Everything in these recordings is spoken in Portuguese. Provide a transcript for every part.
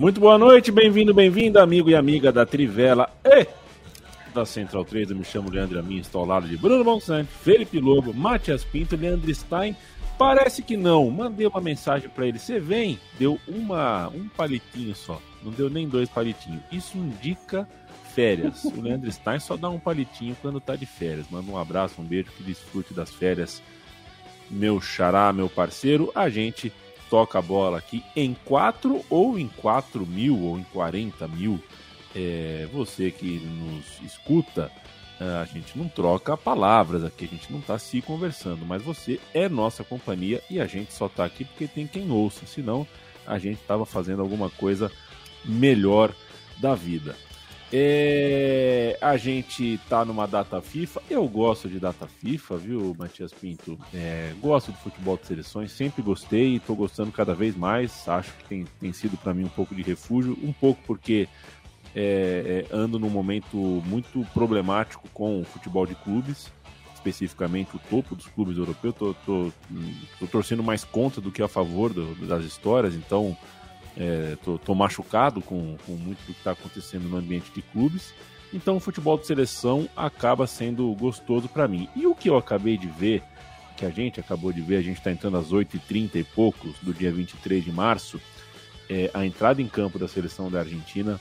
Muito boa noite, bem-vindo, bem-vinda, amigo e amiga da Trivela e da Central 3. Eu me chamo Leandro Amin, estou ao lado de Bruno Monsanto, Felipe Lobo, Matias Pinto, Leandro Stein. Parece que não. Mandei uma mensagem para ele. Você vem? Deu uma, um palitinho só. Não deu nem dois palitinhos. Isso indica férias. O Leandro Stein só dá um palitinho quando tá de férias. Manda um abraço, um beijo, que desfrute das férias. Meu xará, meu parceiro. A gente toca a bola aqui em 4 ou em 4 mil ou em 40 mil. É, você que nos escuta, é, a gente não troca palavras aqui, a gente não está se conversando, mas você é nossa companhia e a gente só está aqui porque tem quem ouça, senão a gente estava fazendo alguma coisa melhor da vida. É, a gente tá numa data FIFA. Eu gosto de data FIFA, viu, Matias Pinto? É, gosto de futebol de seleções, sempre gostei e tô gostando cada vez mais. Acho que tem, tem sido para mim um pouco de refúgio, um pouco porque é, é, ando num momento muito problemático com o futebol de clubes, especificamente o topo dos clubes europeus. Tô, tô, tô torcendo mais contra do que a favor do, das histórias, então é, tô, tô, machucado com, com muito do que está acontecendo no ambiente de clubes. Então o futebol de seleção acaba sendo gostoso para mim. E o que eu acabei de ver, que a gente acabou de ver, a gente está entrando às 8h30 e poucos do dia 23 de março, é a entrada em campo da seleção da Argentina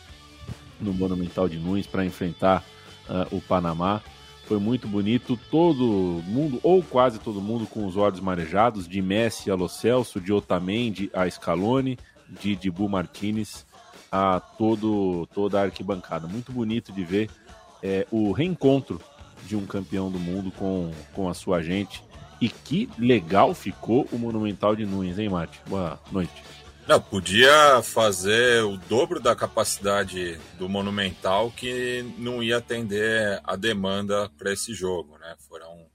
no Monumental de Nunes para enfrentar uh, o Panamá. Foi muito bonito, todo mundo, ou quase todo mundo, com os olhos marejados, de Messi a Lo Celso, de Otamendi a Scaloni, de Dibu Martinez a todo, toda a arquibancada. Muito bonito de ver é, o reencontro de um campeão do mundo com, com a sua gente. E que legal ficou o Monumental de Nunes, hein, Mate? Boa noite. Não, podia fazer o dobro da capacidade do Monumental que não ia atender a demanda para esse jogo, né? Foram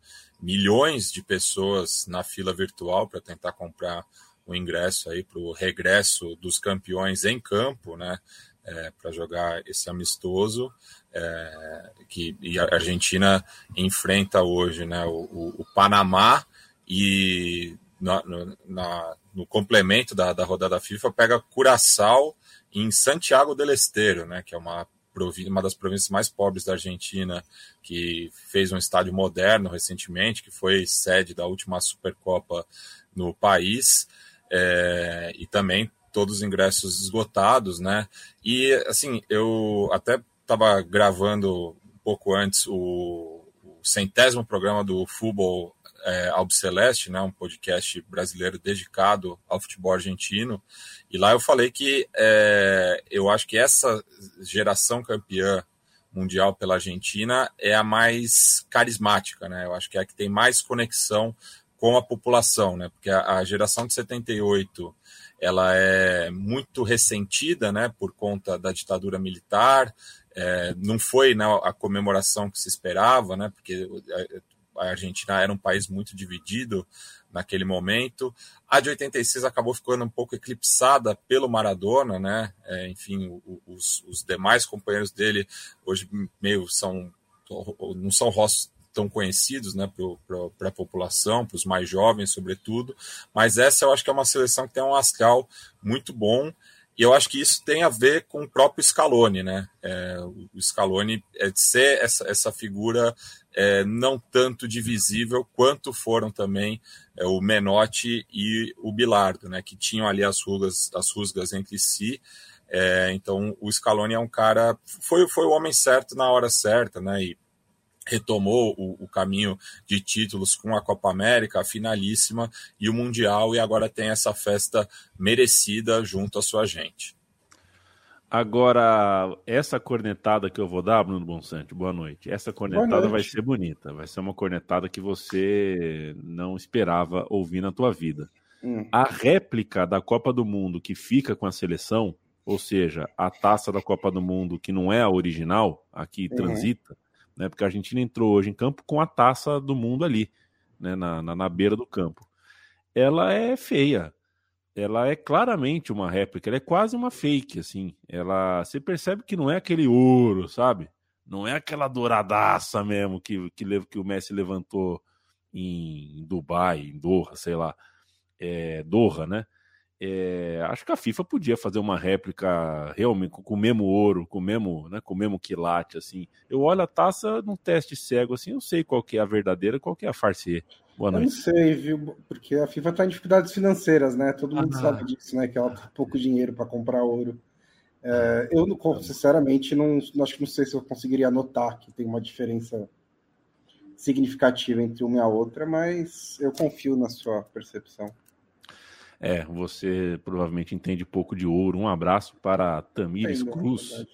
milhões de pessoas na fila virtual para tentar comprar o ingresso aí para o regresso dos campeões em campo, né? É, para jogar esse amistoso é, que a Argentina enfrenta hoje, né? O, o, o Panamá e na, na, no complemento da, da rodada FIFA pega Curaçao em Santiago del Estero, né? Que é uma uma das províncias mais pobres da Argentina, que fez um estádio moderno recentemente, que foi sede da última Supercopa no país é, e também todos os ingressos esgotados, né? E assim, eu até estava gravando um pouco antes o, o centésimo programa do Futebol é, Albiceleste, né? Um podcast brasileiro dedicado ao futebol argentino. E lá eu falei que é, eu acho que essa geração campeã mundial pela Argentina é a mais carismática, né? Eu acho que é a que tem mais conexão com a população, né? Porque a, a geração de 78 ela é muito ressentida, né? Por conta da ditadura militar, é, não foi né, a comemoração que se esperava, né? Porque a Argentina era um país muito dividido naquele momento. A de 86 acabou ficando um pouco eclipsada pelo Maradona, né? É, enfim, os, os, demais companheiros dele hoje meio são não são rostos tão conhecidos né, para a população, para os mais jovens, sobretudo. Mas essa eu acho que é uma seleção que tem um astral muito bom. E eu acho que isso tem a ver com o próprio Scaloni, né? É, o Scaloni é de ser essa, essa figura é, não tanto divisível quanto foram também é, o Menotti e o Bilardo, né? Que tinham ali as rugas, as rusgas entre si. É, então o Scaloni é um cara foi, foi o homem certo na hora certa, né? E retomou o, o, caminho de títulos com a Copa América, a finalíssima e o Mundial, e agora tem essa festa merecida junto à sua gente. Agora, essa cornetada que eu vou dar, Bruno Bonsante, boa noite. Essa cornetada noite. vai ser bonita. Vai ser uma cornetada que você não esperava ouvir na tua vida. Hum. A réplica da Copa do Mundo que fica com a seleção, ou seja, a taça da Copa do Mundo que não é a original, a que uhum. transita, né? Porque a Argentina entrou hoje em campo com a taça do mundo ali, né? Na, na, na beira do campo. Ela é feia ela é claramente uma réplica, ela é quase uma fake, assim. Ela, você percebe que não é aquele ouro, sabe? Não é aquela douradaça mesmo que, que, que o Messi levantou em Dubai, em Doha, sei lá. É, Doha, né? É, acho que a FIFA podia fazer uma réplica realmente com o mesmo ouro, com o mesmo, né, com o mesmo quilate, assim. Eu olho a taça num teste cego, assim, eu sei qual que é a verdadeira, qual que é a farce. Boa noite. Eu não sei, viu? Porque a FIFA está em dificuldades financeiras, né? Todo mundo ah. sabe disso, né? Que ela tem pouco dinheiro para comprar ouro. É, eu, sinceramente, não, acho que não sei se eu conseguiria notar que tem uma diferença significativa entre uma e a outra, mas eu confio na sua percepção. É, você provavelmente entende pouco de ouro. Um abraço para Tamires Entendo, Cruz.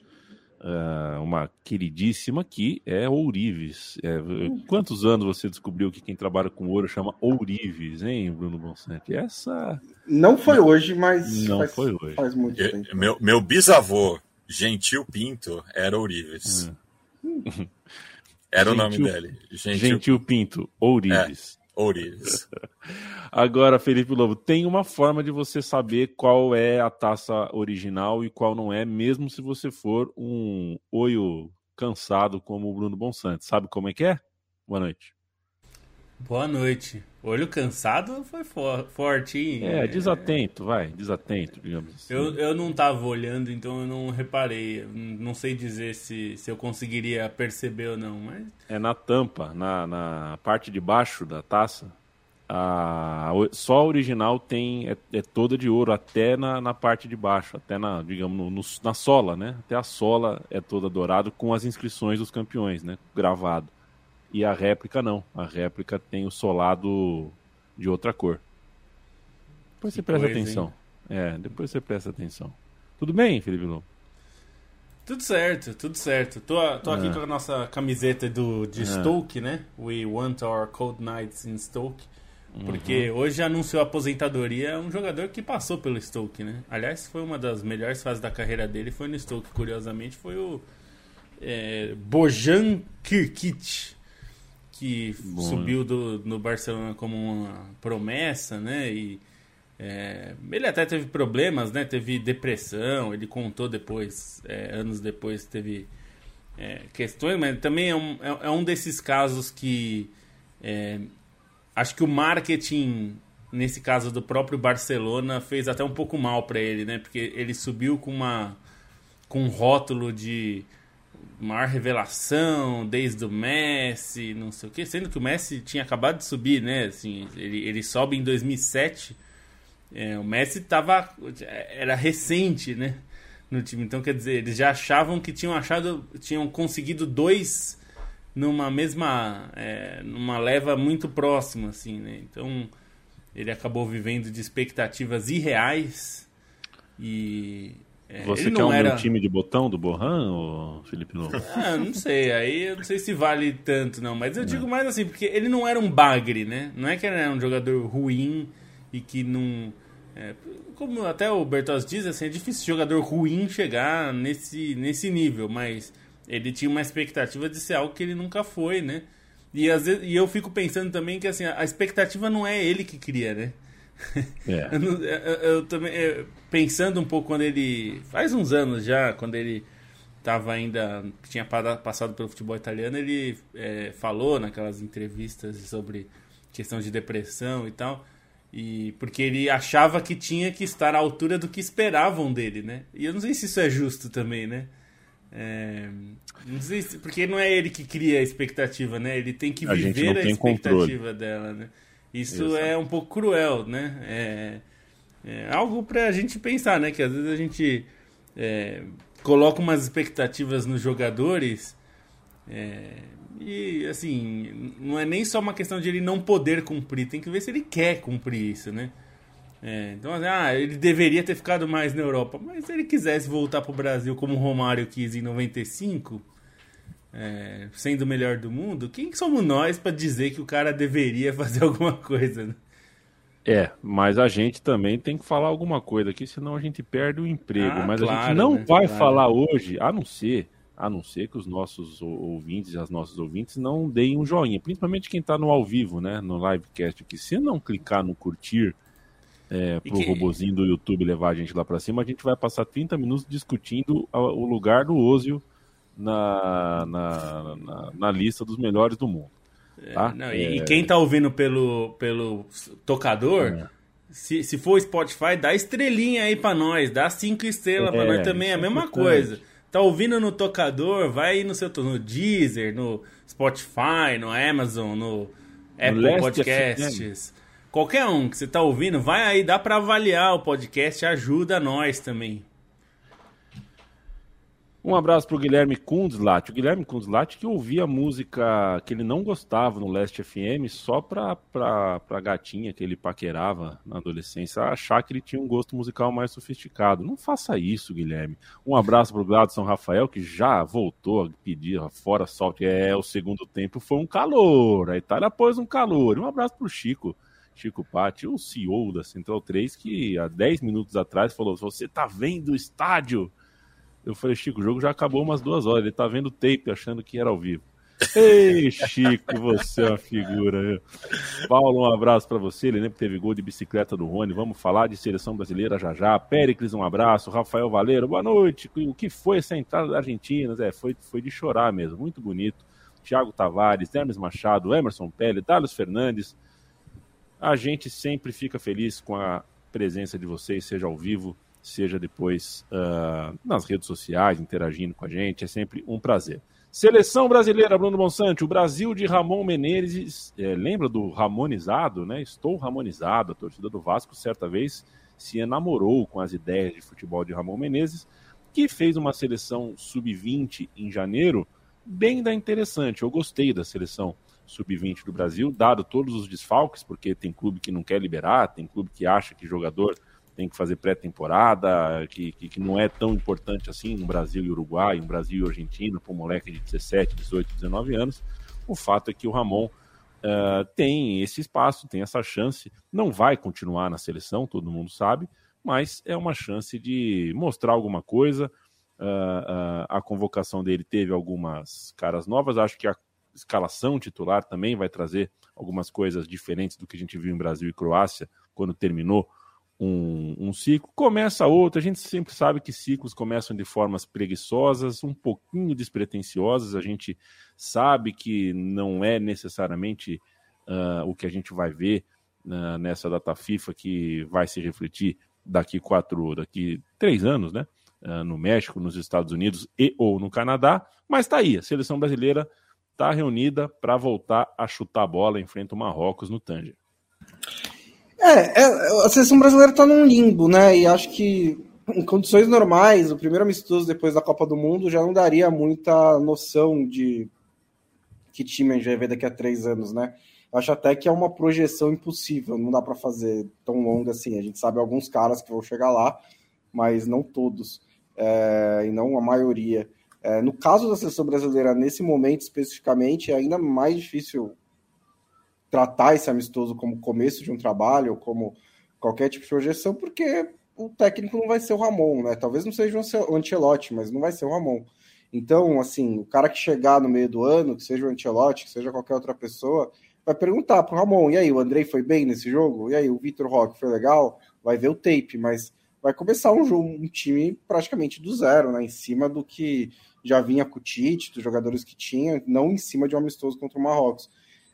É uh, uma queridíssima que é Ourives. É, quantos anos você descobriu que quem trabalha com ouro chama Ourives, hein, Bruno Bonsante? Essa. Não foi hoje, mas. Não faz, foi hoje. Faz muito tempo. Meu, meu bisavô, Gentil Pinto, era Ourives. É. Era Gentil, o nome dele. Gentil, Gentil Pinto, Ourives. É. Agora, Felipe Lobo, tem uma forma de você saber qual é a taça original e qual não é, mesmo se você for um olho cansado como o Bruno Bonsante. Sabe como é que é? Boa noite. Boa noite. Olho cansado foi for, forte, hein? É, desatento, vai, desatento, digamos assim. Eu, eu não estava olhando, então eu não reparei. Não sei dizer se, se eu conseguiria perceber ou não, mas... É na tampa, na, na parte de baixo da taça. A, só a original tem é, é toda de ouro, até na, na parte de baixo, até na, digamos, no, no, na sola, né? Até a sola é toda dourada com as inscrições dos campeões, né? Gravado. E a réplica não. A réplica tem o solado de outra cor. Depois você presta coisa, atenção. Hein? É, depois você presta atenção. Tudo bem, Felipe Lobo? Tudo certo, tudo certo. Tô, tô aqui ah. com a nossa camiseta do, de ah. Stoke, né? We want our cold nights in Stoke. Porque uhum. hoje anunciou a aposentadoria um jogador que passou pelo Stoke, né? Aliás, foi uma das melhores fases da carreira dele, foi no Stoke, curiosamente, foi o é, Bojan Kirkic que Bom. subiu do, no Barcelona como uma promessa, né? E é, ele até teve problemas, né? Teve depressão, ele contou depois, é, anos depois, teve é, questões, mas também é um, é, é um desses casos que é, acho que o marketing, nesse caso do próprio Barcelona, fez até um pouco mal para ele, né? Porque ele subiu com uma com um rótulo de maior revelação desde o Messi, não sei o que, sendo que o Messi tinha acabado de subir, né? Assim, ele, ele sobe em 2007. É, o Messi tava era recente, né, no time. Então, quer dizer, eles já achavam que tinham achado, tinham conseguido dois numa mesma é, numa leva muito próxima assim, né? Então, ele acabou vivendo de expectativas irreais e é, Você quer um era... time de botão do Borran, ou Felipe Novo? Ah, não sei, aí eu não sei se vale tanto não, mas eu digo mais assim, porque ele não era um bagre, né? Não é que ele era um jogador ruim e que não... É, como até o Bertozzi diz, assim, é difícil jogador ruim chegar nesse, nesse nível, mas ele tinha uma expectativa de ser algo que ele nunca foi, né? E, às vezes, e eu fico pensando também que assim, a expectativa não é ele que cria, né? É. eu, eu, eu, também eu, pensando um pouco quando ele faz uns anos já, quando ele estava ainda tinha passado pelo futebol italiano, ele é, falou naquelas entrevistas sobre questão de depressão e tal. E porque ele achava que tinha que estar à altura do que esperavam dele, né? E eu não sei se isso é justo também, né? É, não sei se, porque não é ele que cria a expectativa, né? Ele tem que a viver a expectativa controle. dela, né? Isso Exato. é um pouco cruel, né? É, é algo para a gente pensar, né? Que às vezes a gente é, coloca umas expectativas nos jogadores é, e, assim, não é nem só uma questão de ele não poder cumprir, tem que ver se ele quer cumprir isso, né? É, então, ah, ele deveria ter ficado mais na Europa. Mas se ele quisesse voltar pro Brasil como o Romário quis em 95, é, sendo o melhor do mundo, quem somos nós para dizer que o cara deveria fazer alguma coisa? Né? É, mas a gente também tem que falar alguma coisa aqui, senão a gente perde o emprego. Ah, mas claro, a gente não né? vai claro. falar hoje, a não ser, a não ser que os nossos ouvintes e as nossas ouvintes não deem um joinha, principalmente quem está no ao vivo, né, no livecast aqui. Se não clicar no curtir é, pro que... robozinho do YouTube levar a gente lá para cima, a gente vai passar 30 minutos discutindo o lugar do Ozio na, na, na, na lista dos melhores do mundo. É, tá? Não, e, é... quem tá ouvindo pelo, pelo tocador, é. se, se for Spotify, dá estrelinha aí para nós, dá cinco estrelas é, para nós também, é a mesma coisa. Tá ouvindo no tocador, vai aí no seu no Deezer, no Spotify, no Amazon, no Apple no Podcasts. Qualquer um que você tá ouvindo, vai aí, dá para avaliar o podcast, ajuda nós também. Um abraço para o Guilherme Kundzlat. O Guilherme Kundzlat que ouvia música que ele não gostava no Last FM só para a gatinha que ele paquerava na adolescência achar que ele tinha um gosto musical mais sofisticado. Não faça isso, Guilherme. Um abraço para o Gladson Rafael, que já voltou a pedir fora solte. É, o segundo tempo foi um calor. A Itália pôs um calor. Um abraço para o Chico. Chico Patti, o CEO da Central 3, que há 10 minutos atrás falou: Você tá vendo o estádio? Eu falei, Chico, o jogo já acabou umas duas horas. Ele tá vendo tape achando que era ao vivo. Ei, Chico, você é uma figura. Paulo, um abraço para você. Ele lembra que teve gol de bicicleta do Rony. Vamos falar de seleção brasileira já já. Péricles, um abraço. Rafael Valeiro, boa noite. O que foi essa entrada da Argentina? É, foi, foi de chorar mesmo. Muito bonito. Thiago Tavares, Hermes Machado, Emerson Pele, Carlos Fernandes. A gente sempre fica feliz com a presença de vocês, seja ao vivo, seja depois uh, nas redes sociais, interagindo com a gente. É sempre um prazer. Seleção brasileira, Bruno Monsanto, o Brasil de Ramon Menezes, é, lembra do Ramonizado, né? Estou Ramonizado, a torcida do Vasco certa vez se enamorou com as ideias de futebol de Ramon Menezes, que fez uma seleção sub-20 em janeiro, bem da interessante. Eu gostei da seleção sub-20 do Brasil, dado todos os desfalques, porque tem clube que não quer liberar, tem clube que acha que jogador tem que fazer pré-temporada, que, que, que, não é tão importante assim no Brasil e Uruguai, no Brasil e Argentina, para um moleque de 17, 18, 19 anos. O fato é que o Ramon uh, tem esse espaço, tem essa chance, não vai continuar na seleção, todo mundo sabe, mas é uma chance de mostrar alguma coisa. Uh, uh, a convocação dele teve algumas caras novas, acho que a escalação titular também vai trazer algumas coisas diferentes do que a gente viu em Brasil e Croácia quando terminou um, um, ciclo, começa outro. A gente sempre sabe que ciclos começam de formas preguiçosas, um pouquinho despretensiosas. A gente sabe que não é necessariamente uh, o que a gente vai ver uh, nessa data FIFA que vai se refletir daqui quatro, daqui três anos, né? Uh, no México, nos Estados Unidos e ou no Canadá. Mas tá aí, a seleção brasileira está reunida para voltar a chutar a bola em frente ao Marrocos no Tanger. É, é, a seleção brasileira está num limbo, né? E acho que em condições normais, o primeiro amistoso depois da Copa do Mundo já não daria muita noção de que time a gente vai ver daqui a três anos, né? Acho até que é uma projeção impossível, não dá para fazer tão longa assim. A gente sabe alguns caras que vão chegar lá, mas não todos, é, e não a maioria. É, no caso da seleção brasileira, nesse momento especificamente, é ainda mais difícil tratar esse amistoso como começo de um trabalho, como qualquer tipo de projeção, porque o técnico não vai ser o Ramon, né? Talvez não seja o Ancelotti, mas não vai ser o Ramon. Então, assim, o cara que chegar no meio do ano, que seja o Ancelotti, que seja qualquer outra pessoa, vai perguntar pro Ramon, e aí, o Andrei foi bem nesse jogo? E aí, o Vitor Roque foi legal? Vai ver o tape, mas vai começar um jogo, um time praticamente do zero, né? Em cima do que já vinha com o Tite, dos jogadores que tinha, não em cima de um amistoso contra o Marrocos.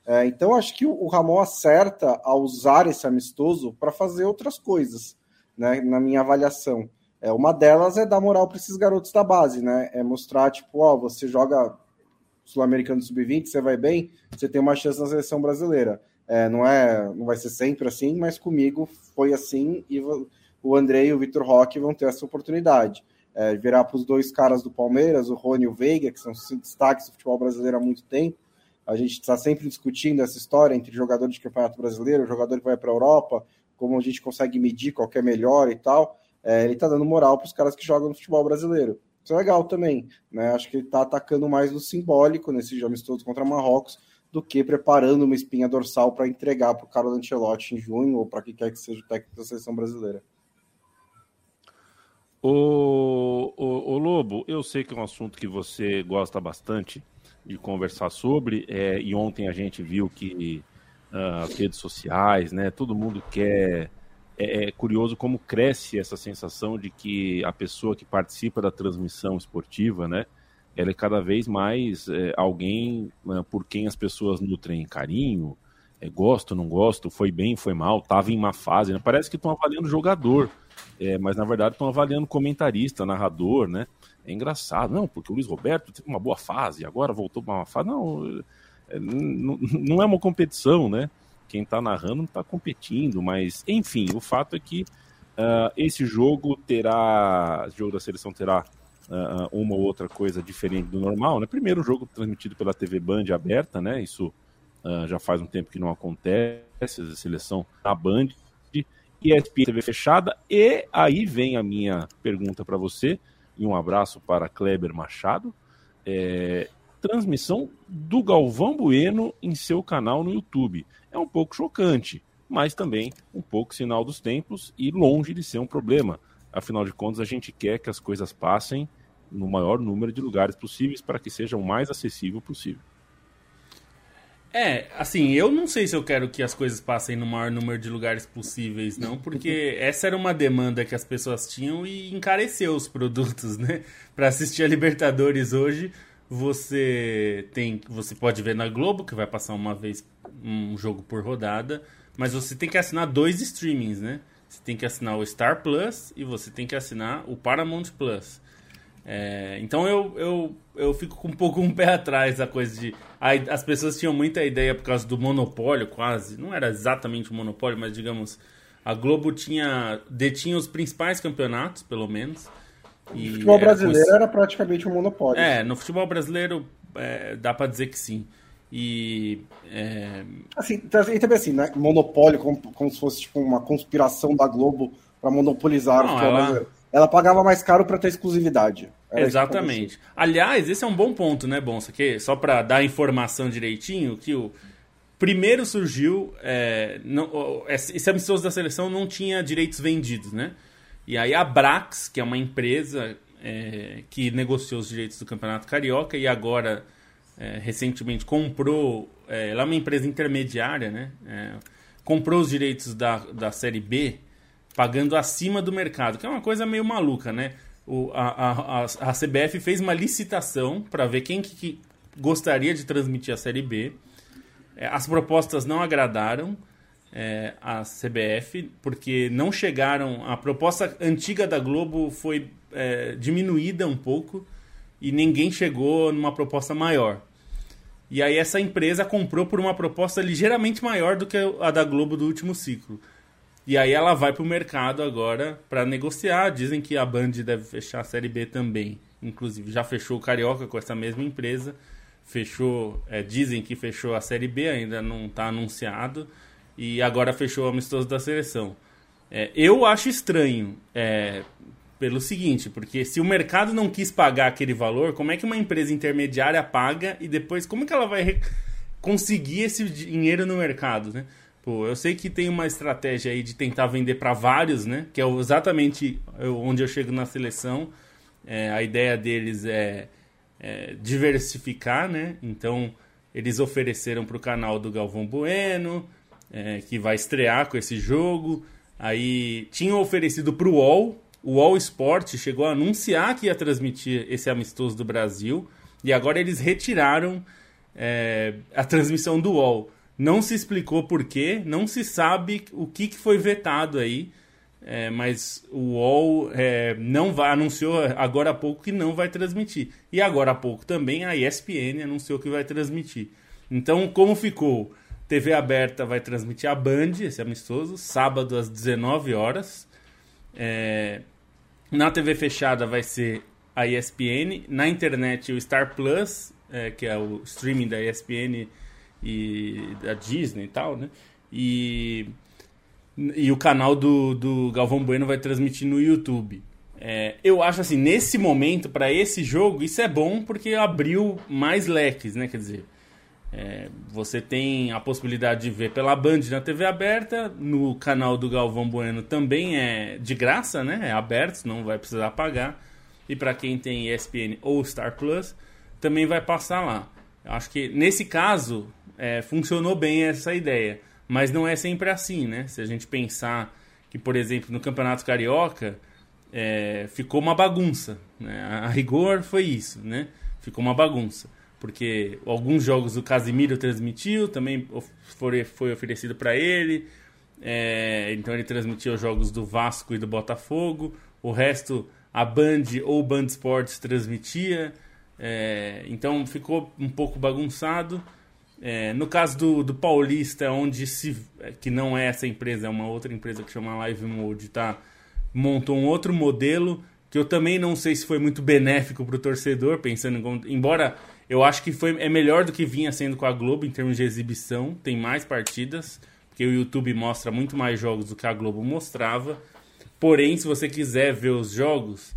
É, então, acho que o Ramon acerta a usar esse amistoso para fazer outras coisas, né, na minha avaliação. É, uma delas é dar moral para esses garotos da base, né? É mostrar, tipo, ó, você joga Sul-Americano Sub-20, você vai bem, você tem uma chance na seleção brasileira. É, não é, não vai ser sempre assim, mas comigo foi assim e o André e o Vitor Roque vão ter essa oportunidade. É, virar para os dois caras do Palmeiras, o Rony e o Veiga, que são destaques do futebol brasileiro há muito tempo, a gente está sempre discutindo essa história entre jogador de campeonato brasileiro, jogador que vai para a Europa, como a gente consegue medir qual é melhor e tal, é, ele está dando moral para os caras que jogam no futebol brasileiro. Isso é legal também, né? Acho que ele está atacando mais no simbólico nesses jogos todos contra Marrocos do que preparando uma espinha dorsal para entregar para o Carlos Ancelotti em junho ou para quem quer que seja o técnico da seleção brasileira. O, o, o, Lobo, eu sei que é um assunto que você gosta bastante de conversar sobre, é, e ontem a gente viu que uh, as redes sociais, né, todo mundo quer. É, é, curioso como cresce essa sensação de que a pessoa que participa da transmissão esportiva, né, ela é cada vez mais é, alguém né, por quem as pessoas nutrem carinho, é, gosto, não gosto, foi bem, foi mal, estava em uma fase. Né? Parece que estão avaliando jogador, é, mas na verdade estão avaliando comentarista, narrador, né? É engraçado, não, porque o Luiz Roberto teve uma boa fase, agora voltou para uma fase. Não, é, não é uma competição, né? Quem está narrando não está competindo, mas enfim, o fato é que uh, esse jogo terá, esse jogo da seleção terá uh, uma ou outra coisa diferente do normal, né? Primeiro jogo transmitido pela TV Band aberta, né? Isso uh, já faz um tempo que não acontece, a seleção na Band, ESPN TV fechada, e aí vem a minha pergunta para você, e um abraço para Kleber Machado, é, transmissão do Galvão Bueno em seu canal no YouTube. É um pouco chocante, mas também um pouco sinal dos tempos e longe de ser um problema. Afinal de contas, a gente quer que as coisas passem no maior número de lugares possíveis para que seja o mais acessível possível. É, assim, eu não sei se eu quero que as coisas passem no maior número de lugares possíveis, não, porque essa era uma demanda que as pessoas tinham e encareceu os produtos, né? Para assistir a Libertadores hoje, você tem, você pode ver na Globo, que vai passar uma vez um jogo por rodada, mas você tem que assinar dois streamings, né? Você tem que assinar o Star Plus e você tem que assinar o Paramount Plus. É, então eu, eu, eu fico com um pouco um pé atrás da coisa de. as pessoas tinham muita ideia por causa do monopólio, quase. Não era exatamente um monopólio, mas digamos. A Globo tinha detinha os principais campeonatos, pelo menos. E o futebol brasileiro era praticamente um monopólio. É, no futebol brasileiro é, dá para dizer que sim. E. É... Assim, e também assim, né? Monopólio, como, como se fosse tipo, uma conspiração da Globo para monopolizar Não, o futebol ela... brasileiro ela pagava mais caro para ter exclusividade. Era Exatamente. Aliás, esse é um bom ponto, né, Bonsa? Que, só para dar informação direitinho, que o primeiro surgiu. É, não, esse amistoso da seleção não tinha direitos vendidos, né? E aí a Brax, que é uma empresa é, que negociou os direitos do Campeonato Carioca e agora é, recentemente comprou. É, ela é uma empresa intermediária, né? É, comprou os direitos da, da Série B pagando acima do mercado, que é uma coisa meio maluca, né? O, a, a, a CBF fez uma licitação para ver quem que, que, gostaria de transmitir a Série B. É, as propostas não agradaram é, a CBF, porque não chegaram. A proposta antiga da Globo foi é, diminuída um pouco e ninguém chegou numa proposta maior. E aí essa empresa comprou por uma proposta ligeiramente maior do que a da Globo do último ciclo. E aí ela vai pro mercado agora para negociar. Dizem que a Band deve fechar a Série B também. Inclusive, já fechou o Carioca com essa mesma empresa. Fechou, é, dizem que fechou a Série B, ainda não está anunciado. E agora fechou o amistoso da seleção. É, eu acho estranho, é, pelo seguinte, porque se o mercado não quis pagar aquele valor, como é que uma empresa intermediária paga e depois como é que ela vai conseguir esse dinheiro no mercado, né? Pô, eu sei que tem uma estratégia aí de tentar vender para vários, né? Que é exatamente onde eu chego na seleção. É, a ideia deles é, é, diversificar, né? Então, eles ofereceram para o canal do Galvão Bueno, é, que vai estrear com esse jogo. Aí, tinham oferecido para o UOL. O UOL Sport chegou a anunciar que ia transmitir esse amistoso do Brasil. E agora eles retiraram é, a transmissão do UOL. Não se explicou por quê, não se sabe o que, que foi vetado aí, é, mas o UOL é, não vai, anunciou agora há pouco que não vai transmitir. E agora há pouco também a ESPN anunciou que vai transmitir. Então, como ficou? TV aberta vai transmitir a Band, esse amistoso, sábado às 19 horas. É, na TV fechada vai ser a ESPN. Na internet, o Star Plus, é, que é o streaming da ESPN e da Disney e tal, né? E E o canal do, do Galvão Bueno vai transmitir no YouTube. É, eu acho assim, nesse momento, para esse jogo, isso é bom porque abriu mais leques, né? Quer dizer, é, você tem a possibilidade de ver pela Band na TV aberta, no canal do Galvão Bueno também é de graça, né? É aberto, não vai precisar pagar. E para quem tem ESPN ou Star Plus, também vai passar lá. Eu acho que nesse caso é, funcionou bem essa ideia, mas não é sempre assim, né? Se a gente pensar que, por exemplo, no Campeonato Carioca é, ficou uma bagunça, né? A rigor foi isso, né? Ficou uma bagunça porque alguns jogos o Casimiro transmitiu, também foi, oferecido para ele. É, então ele transmitiu os jogos do Vasco e do Botafogo. O resto a Band ou Band Sports transmitia. É, então ficou um pouco bagunçado. É, no caso do, do Paulista, onde se que não é essa empresa, é uma outra empresa que chama Live Mode, tá? montou um outro modelo que eu também não sei se foi muito benéfico para o torcedor, pensando em, embora eu acho que foi, é melhor do que vinha sendo com a Globo em termos de exibição. Tem mais partidas, porque o YouTube mostra muito mais jogos do que a Globo mostrava. Porém, se você quiser ver os jogos,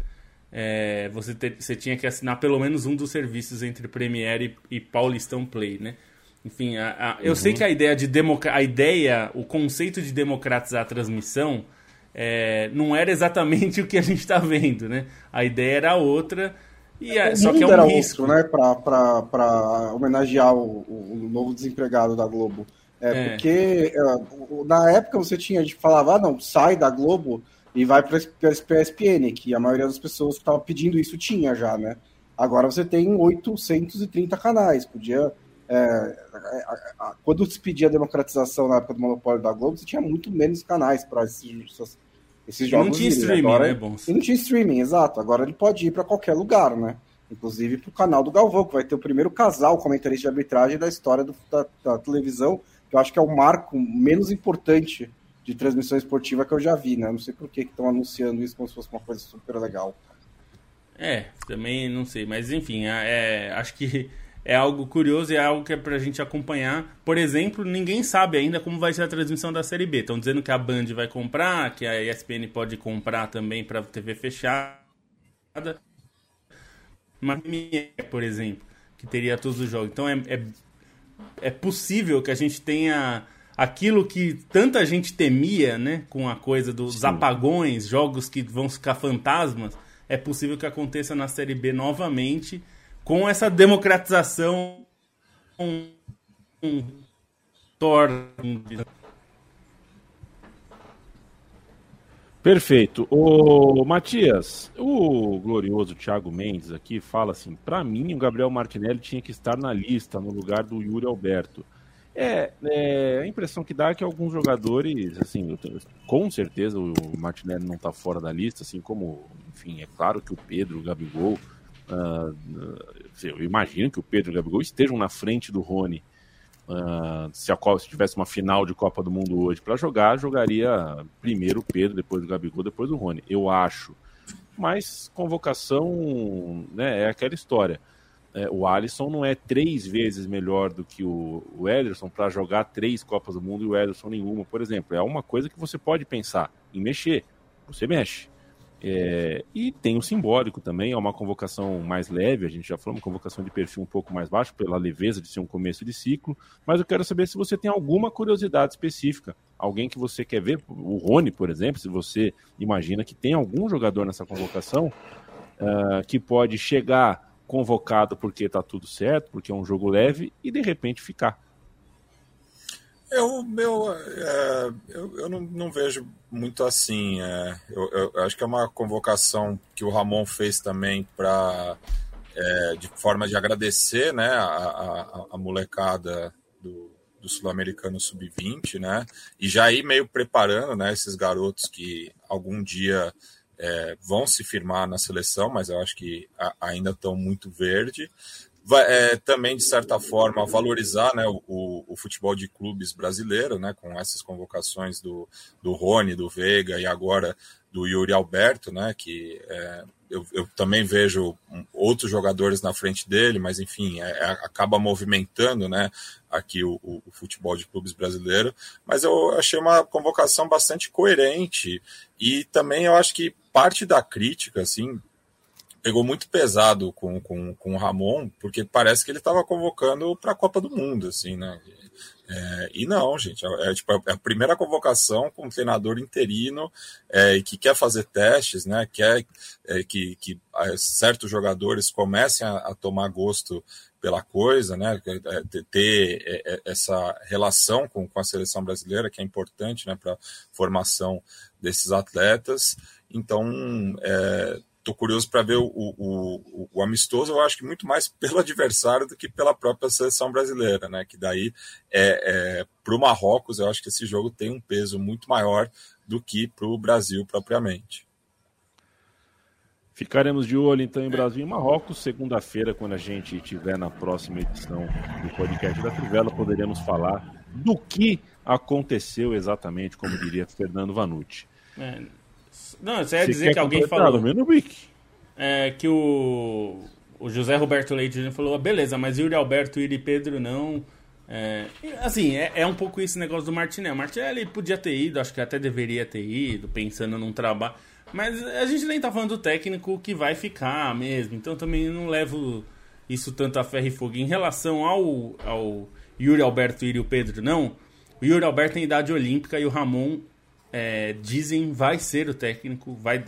é, você, você tinha que assinar pelo menos um dos serviços entre Premiere e, e Paulistão Play, né? Enfim, a, a, eu uhum. sei que a ideia de a ideia, o conceito de democratizar a transmissão é, não era exatamente o que a gente está vendo, né? A ideia era outra e é, só que é um era risco. outro, né? Para homenagear o, o, novo desempregado da Globo. É, é. porque é, na época você tinha, a gente falava, ah, não, sai da Globo e vai para a ESPN, que a maioria das pessoas que estavam pedindo isso tinha já, né? Agora você tem 830 canais. Podia. É, quando se pedia a democratização na época do monopólio da Globo, você tinha muito menos canais para esses, esses jogos não tinha streaming, Agora, né, bom? E não tinha streaming, exato. Agora ele pode ir para qualquer lugar, né? Inclusive para o canal do Galvão, que vai ter o primeiro casal comentarista de arbitragem da história do, da, da, televisão, que eu acho que é o marco menos importante de transmissão esportiva que eu já vi, né? Não sei por que estão anunciando isso como se fosse uma coisa super legal. É, também não sei, mas enfim, é, é acho que é algo curioso e é algo que é pra gente acompanhar. Por exemplo, ninguém sabe ainda como vai ser a transmissão da Série B. Estão dizendo que a Band vai comprar, que a ESPN pode comprar também para TV fechada. Mas, por exemplo, que teria todos os jogos. Então é, é, é possível que a gente tenha aquilo que tanta gente temia, né, com a coisa dos Sim. apagões, jogos que vão ficar fantasmas, é possível que aconteça na Série B novamente com essa democratização um, um, torna Perfeito. O Matias, o glorioso Thiago Mendes aqui fala assim: para mim, o Gabriel Martinelli tinha que estar na lista no lugar do Yuri Alberto. É, é, a impressão que dá é que alguns jogadores, assim, com certeza o Martinelli não está fora da lista, assim como, enfim, é claro que o Pedro, o Gabigol, Uh, eu imagino que o Pedro e o Gabigol estejam na frente do Rony. Uh, se, a, se tivesse uma final de Copa do Mundo hoje para jogar, jogaria primeiro o Pedro, depois o Gabigol, depois o Rony. Eu acho. Mas convocação né, é aquela história. É, o Alisson não é três vezes melhor do que o, o Ederson para jogar três Copas do Mundo e o Ederson nenhuma, por exemplo. É uma coisa que você pode pensar em mexer. Você mexe. É, e tem o simbólico também, é uma convocação mais leve, a gente já falou, uma convocação de perfil um pouco mais baixo, pela leveza de ser um começo de ciclo, mas eu quero saber se você tem alguma curiosidade específica, alguém que você quer ver, o Rony, por exemplo, se você imagina que tem algum jogador nessa convocação uh, que pode chegar convocado porque está tudo certo, porque é um jogo leve, e de repente ficar. Eu, eu, é, eu, eu não, não, vejo muito assim. É, eu, eu, acho que é uma convocação que o Ramon fez também para é, de forma de agradecer né, a, a, a molecada do, do Sul-Americano Sub-20, né? E já ir meio preparando né, esses garotos que algum dia é, vão se firmar na seleção, mas eu acho que a, ainda estão muito verde vai, é, também, de certa forma, valorizar né, o, o, futebol de clubes brasileiro, né, com essas convocações do, do Rony, do Veiga e agora do Yuri Alberto, né, que é, eu, eu, também vejo outros jogadores na frente dele, mas enfim, é, é, acaba movimentando né, aqui o, o, o, futebol de clubes brasileiro. Mas eu achei uma convocação bastante coerente e também eu acho que parte da crítica, assim, pegou muito pesado com, com, com o Ramon, porque parece que ele estava convocando para a Copa do Mundo, assim, né? É, e não, gente, é, é, tipo, é a primeira convocação com um treinador interino é, que quer fazer testes, né? Quer é, que, que é, certos jogadores comecem a, a, tomar gosto pela coisa, né? É, ter essa relação com, com a seleção brasileira, que é importante né, para formação desses atletas. Então, é, Estou curioso para ver o, o, o, amistoso, eu acho que muito mais pelo adversário do que pela própria seleção brasileira, né? Que daí, é, é para o Marrocos, eu acho que esse jogo tem um peso muito maior do que para o Brasil propriamente. Ficaremos de olho então em Brasil e Marrocos. Segunda-feira, quando a gente estiver na próxima edição do podcast da Trivela, poderemos falar do que aconteceu exatamente, como diria Fernando Vanucci. É, não, você ia dizer que alguém falou. É, que o, o José Roberto Leite falou: ah, beleza, mas Yuri Alberto, Yuri Pedro não. É, assim, é, é, um pouco esse negócio do Martinelli. O Martinelli podia ter ido, acho que até deveria ter ido, pensando num trabalho. Mas a gente nem tá falando do técnico que vai ficar mesmo. Então também não levo isso tanto a ferro e fogo. Em relação ao, ao Yuri Alberto e Yuri Pedro, não. O Yuri Alberto tem idade olímpica e o Ramon é, dizem vai ser o técnico, vai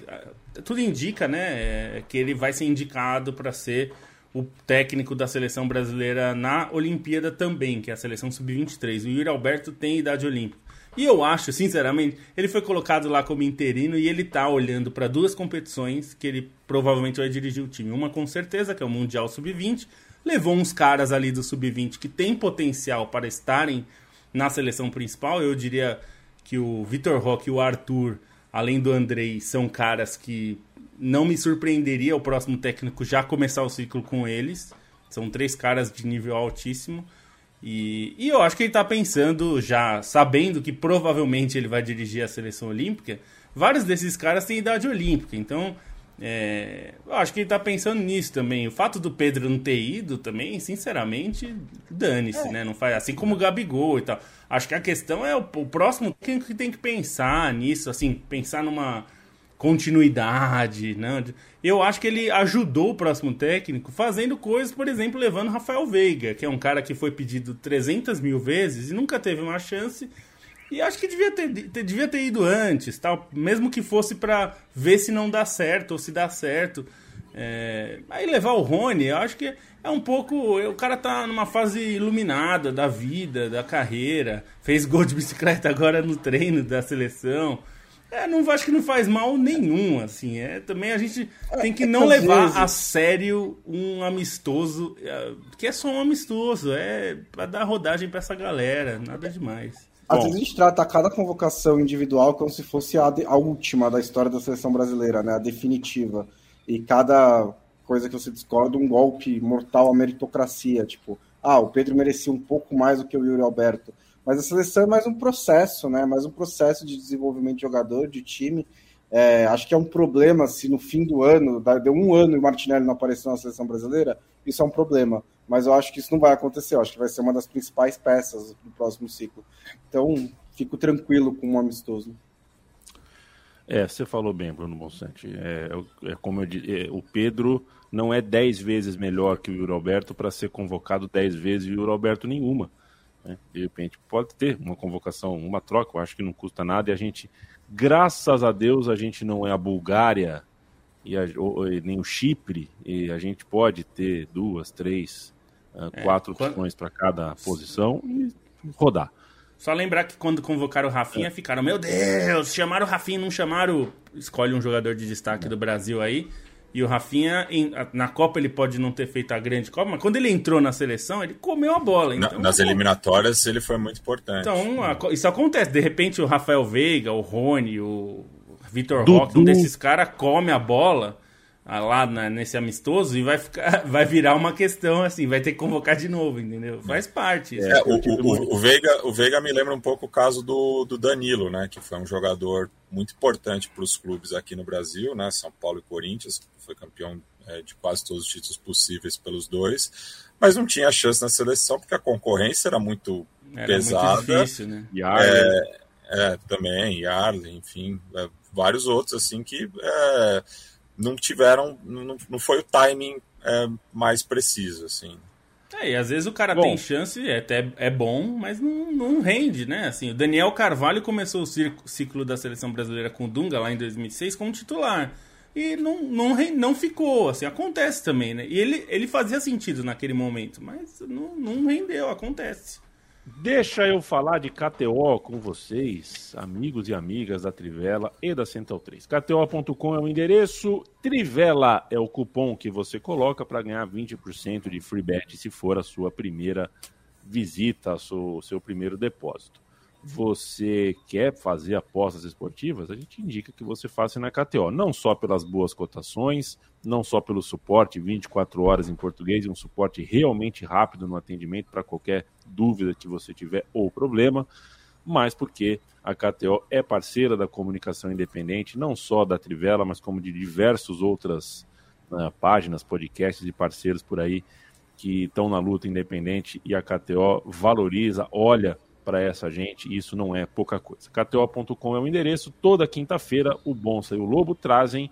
tudo indica, né, é, que ele vai ser indicado para ser o técnico da seleção brasileira na Olimpíada também, que é a seleção sub-23. O Yuri Alberto tem idade olímpica. E eu acho, sinceramente, ele foi colocado lá como interino e ele tá olhando para duas competições que ele provavelmente vai dirigir o time. Uma com certeza, que é o Mundial Sub-20. Levou uns caras ali do Sub-20 que tem potencial para estarem na seleção principal. Eu diria que o Vitor Roque e o Arthur, além do Andrei, são caras que não me surpreenderia o próximo técnico já começar o ciclo com eles. São três caras de nível altíssimo. E, e eu acho que ele está pensando, já sabendo que provavelmente ele vai dirigir a seleção olímpica, vários desses caras têm idade olímpica. Então, é, eu acho que ele está pensando nisso também. O fato do Pedro não ter ido também, sinceramente, dane-se, é. né? Não faz, assim como o Gabigol e tal. Acho que a questão é o, o próximo que tem que pensar nisso, assim, pensar numa continuidade, né? Eu acho que ele ajudou o próximo técnico fazendo coisas, por exemplo, levando Rafael Veiga, que é um cara que foi pedido 300 mil vezes e nunca teve uma chance. E acho que devia ter, devia ter ido antes, tal, mesmo que fosse para ver se não dá certo ou se dá certo. É, aí levar o Rony, eu acho que é um pouco. O cara tá numa fase iluminada da vida, da carreira. Fez gol de bicicleta agora no treino da seleção. É, não acho que não faz mal nenhum, assim. É, também a gente tem que é, não levar a sério um amistoso, é, que é só um amistoso, é para dar rodagem para essa galera, nada demais. Às Bom. vezes a gente trata cada convocação individual como se fosse a, de, a última da história da seleção brasileira, né? A definitiva. E cada coisa que você discorda, um golpe mortal à meritocracia. Tipo, ah, o Pedro merecia um pouco mais do que o Yuri Alberto. Mas a seleção é mais um processo, né? Mais um processo de desenvolvimento de jogador, de time. É, acho que é um problema se no fim do ano, deu um ano e o Martinelli não apareceu na seleção brasileira, isso é um problema. Mas eu acho que isso não vai acontecer, eu acho que vai ser uma das principais peças do próximo ciclo. Então, fico tranquilo com o um amistoso. É, você falou bem, Bruno Monsante. É, é como eu disse, é, o Pedro não é dez vezes melhor que o Yuri Alberto para ser convocado dez vezes e o Yuri Alberto nenhuma. Né? De repente pode ter uma convocação, uma troca, eu acho que não custa nada e a gente, graças a Deus, a gente não é a Bulgária e a, ou, nem o Chipre e a gente pode ter duas, três, uh, quatro quando... opções para cada posição e rodar. Só lembrar que quando convocaram o Rafinha, é. ficaram, meu Deus, chamaram o Rafinha, não chamaram. Escolhe um jogador de destaque é. do Brasil aí. E o Rafinha, em, na Copa, ele pode não ter feito a grande Copa, mas quando ele entrou na seleção, ele comeu a bola. Então, nas pô, eliminatórias, ele foi muito importante. Então, a, isso acontece. De repente, o Rafael Veiga, o Rony, o Vitor Roque, um desses caras come a bola. Lá na, nesse amistoso e vai ficar, vai virar uma questão assim, vai ter que convocar de novo, entendeu? Faz parte. É, o, o, o, Veiga, o Veiga me lembra um pouco o caso do, do Danilo, né? Que foi um jogador muito importante para os clubes aqui no Brasil, né? São Paulo e Corinthians, foi campeão é, de quase todos os títulos possíveis pelos dois, mas não tinha chance na seleção porque a concorrência era muito era pesada. Muito difícil, né? É, é, também, Yarley, enfim, é, vários outros assim que é, não tiveram, não, não foi o timing é, mais preciso, assim. É, e às vezes o cara bom. tem chance, é até é bom, mas não, não rende, né? Assim, o Daniel Carvalho começou o ciclo da seleção brasileira com o Dunga lá em 2006 como titular. E não, não, não ficou, assim, acontece também, né? E ele, ele fazia sentido naquele momento, mas não, não rendeu, acontece. Deixa eu falar de KTO com vocês, amigos e amigas da Trivela e da Central 3. KTO.com é o endereço, Trivela é o cupom que você coloca para ganhar 20% de free bet se for a sua primeira visita, o seu primeiro depósito. Você quer fazer apostas esportivas? A gente indica que você faça na KTO, não só pelas boas cotações, não só pelo suporte 24 horas em português e um suporte realmente rápido no atendimento para qualquer dúvida que você tiver ou problema, mas porque a KTO é parceira da comunicação independente, não só da Trivela, mas como de diversas outras uh, páginas, podcasts e parceiros por aí que estão na luta independente e a KTO valoriza, olha para essa gente e isso não é pouca coisa. KTO.com é o endereço. Toda quinta-feira o Bonsa e o Lobo trazem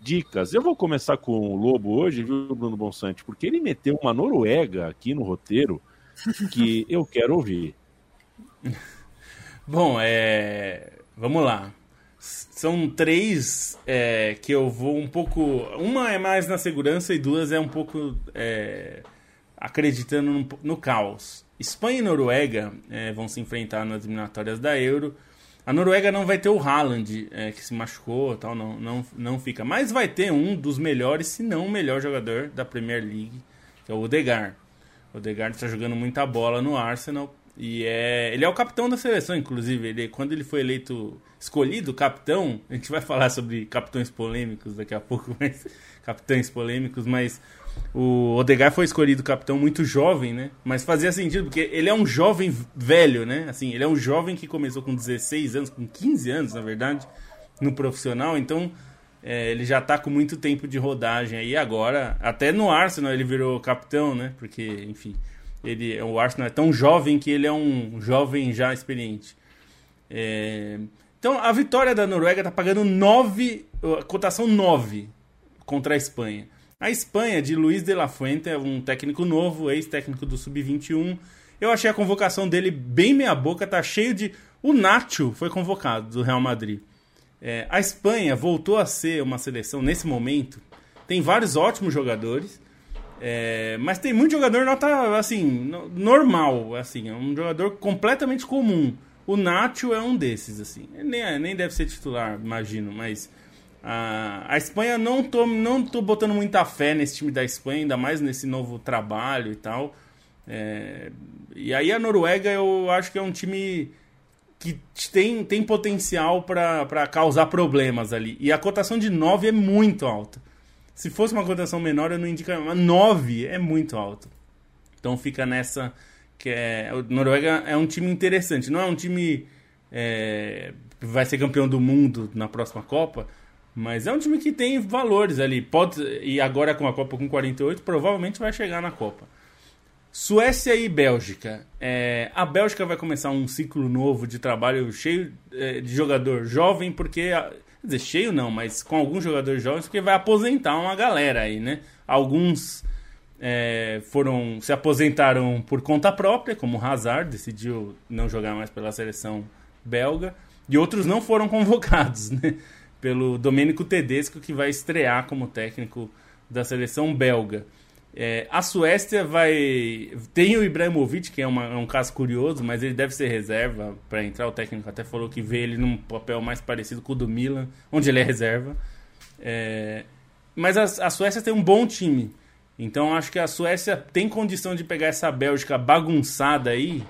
dicas. Eu vou começar com o Lobo hoje, viu, Bruno Bonsante? Porque ele meteu uma Noruega aqui no roteiro que eu quero ouvir. Bom, é... vamos lá. São três é, que eu vou um pouco. Uma é mais na segurança e duas é um pouco é, acreditando no, no, caos. Espanha e Noruega é, vão se enfrentar nas eliminatórias da Euro. A Noruega não vai ter o Haaland, é, que se machucou, tal, não, não, não fica. Mas vai ter um dos melhores, se não o melhor jogador da Premier League, que é o Odegaard. O Odegaard está jogando muita bola no Arsenal e é, ele é o capitão da seleção, inclusive. Ele, quando ele foi eleito, escolhido capitão, a gente vai falar sobre capitães polêmicos daqui a pouco, mas capitães polêmicos, mas o Odegaard foi escolhido capitão muito jovem, né? Mas fazia sentido, porque ele é um jovem velho, né? Assim, ele é um jovem que começou com 16 anos, com 15 anos, na verdade, no profissional. Então, é, ele já tá com muito tempo de rodagem aí agora. Até no Arsenal ele virou capitão, né? Porque, enfim, ele, o Arsenal é tão jovem que ele é um jovem já experiente. É, então, a vitória da Noruega tá pagando 9, cotação 9 contra a Espanha. A Espanha, de Luiz de la Fuente, é um técnico novo, ex-técnico do Sub-21. Eu achei a convocação dele bem meia-boca, tá cheio de. O Nacho foi convocado do Real Madrid. É, a Espanha voltou a ser uma seleção nesse momento. Tem vários ótimos jogadores, é, mas tem muito jogador nota assim normal, assim, é um jogador completamente comum. O Nacho é um desses, assim. Nem, nem deve ser titular, imagino, mas a, a Espanha não tô, não tô botando muita fé nesse time da Espanha, ainda mais nesse novo trabalho e tal. É, e aí a Noruega eu acho que é um time que tem, tem potencial para causar problemas ali. E a cotação de 9 é muito alta. Se fosse uma cotação menor, eu não indicaria. Mas 9 é muito alto. Então fica nessa. que é, O Noruega é um time interessante. Não é um time. É, vai ser campeão do mundo na próxima Copa mas é um time que tem valores ali. Pode, e agora com a Copa com 48, provavelmente vai chegar na Copa. Suécia e Bélgica. É, a Bélgica vai começar um ciclo novo de trabalho cheio é, de jogador jovem, porque. Quer dizer, cheio não, mas com alguns jogadores jovens, porque vai aposentar uma galera aí, né? Alguns é, foram se aposentaram por conta própria, como o Hazard, decidiu não jogar mais pela seleção belga, e outros não foram convocados, né? pelo Domênico Tedesco, que vai estrear como técnico da seleção belga. É, a Suécia vai. Tem o Ibrahimovic, que é, uma, é um caso curioso, mas ele deve ser reserva para entrar. O técnico até falou que vê ele num papel mais parecido com o do Milan, onde ele é reserva. É, mas a, a Suécia tem um bom time. Então acho que a Suécia tem condição de pegar essa Bélgica bagunçada aí,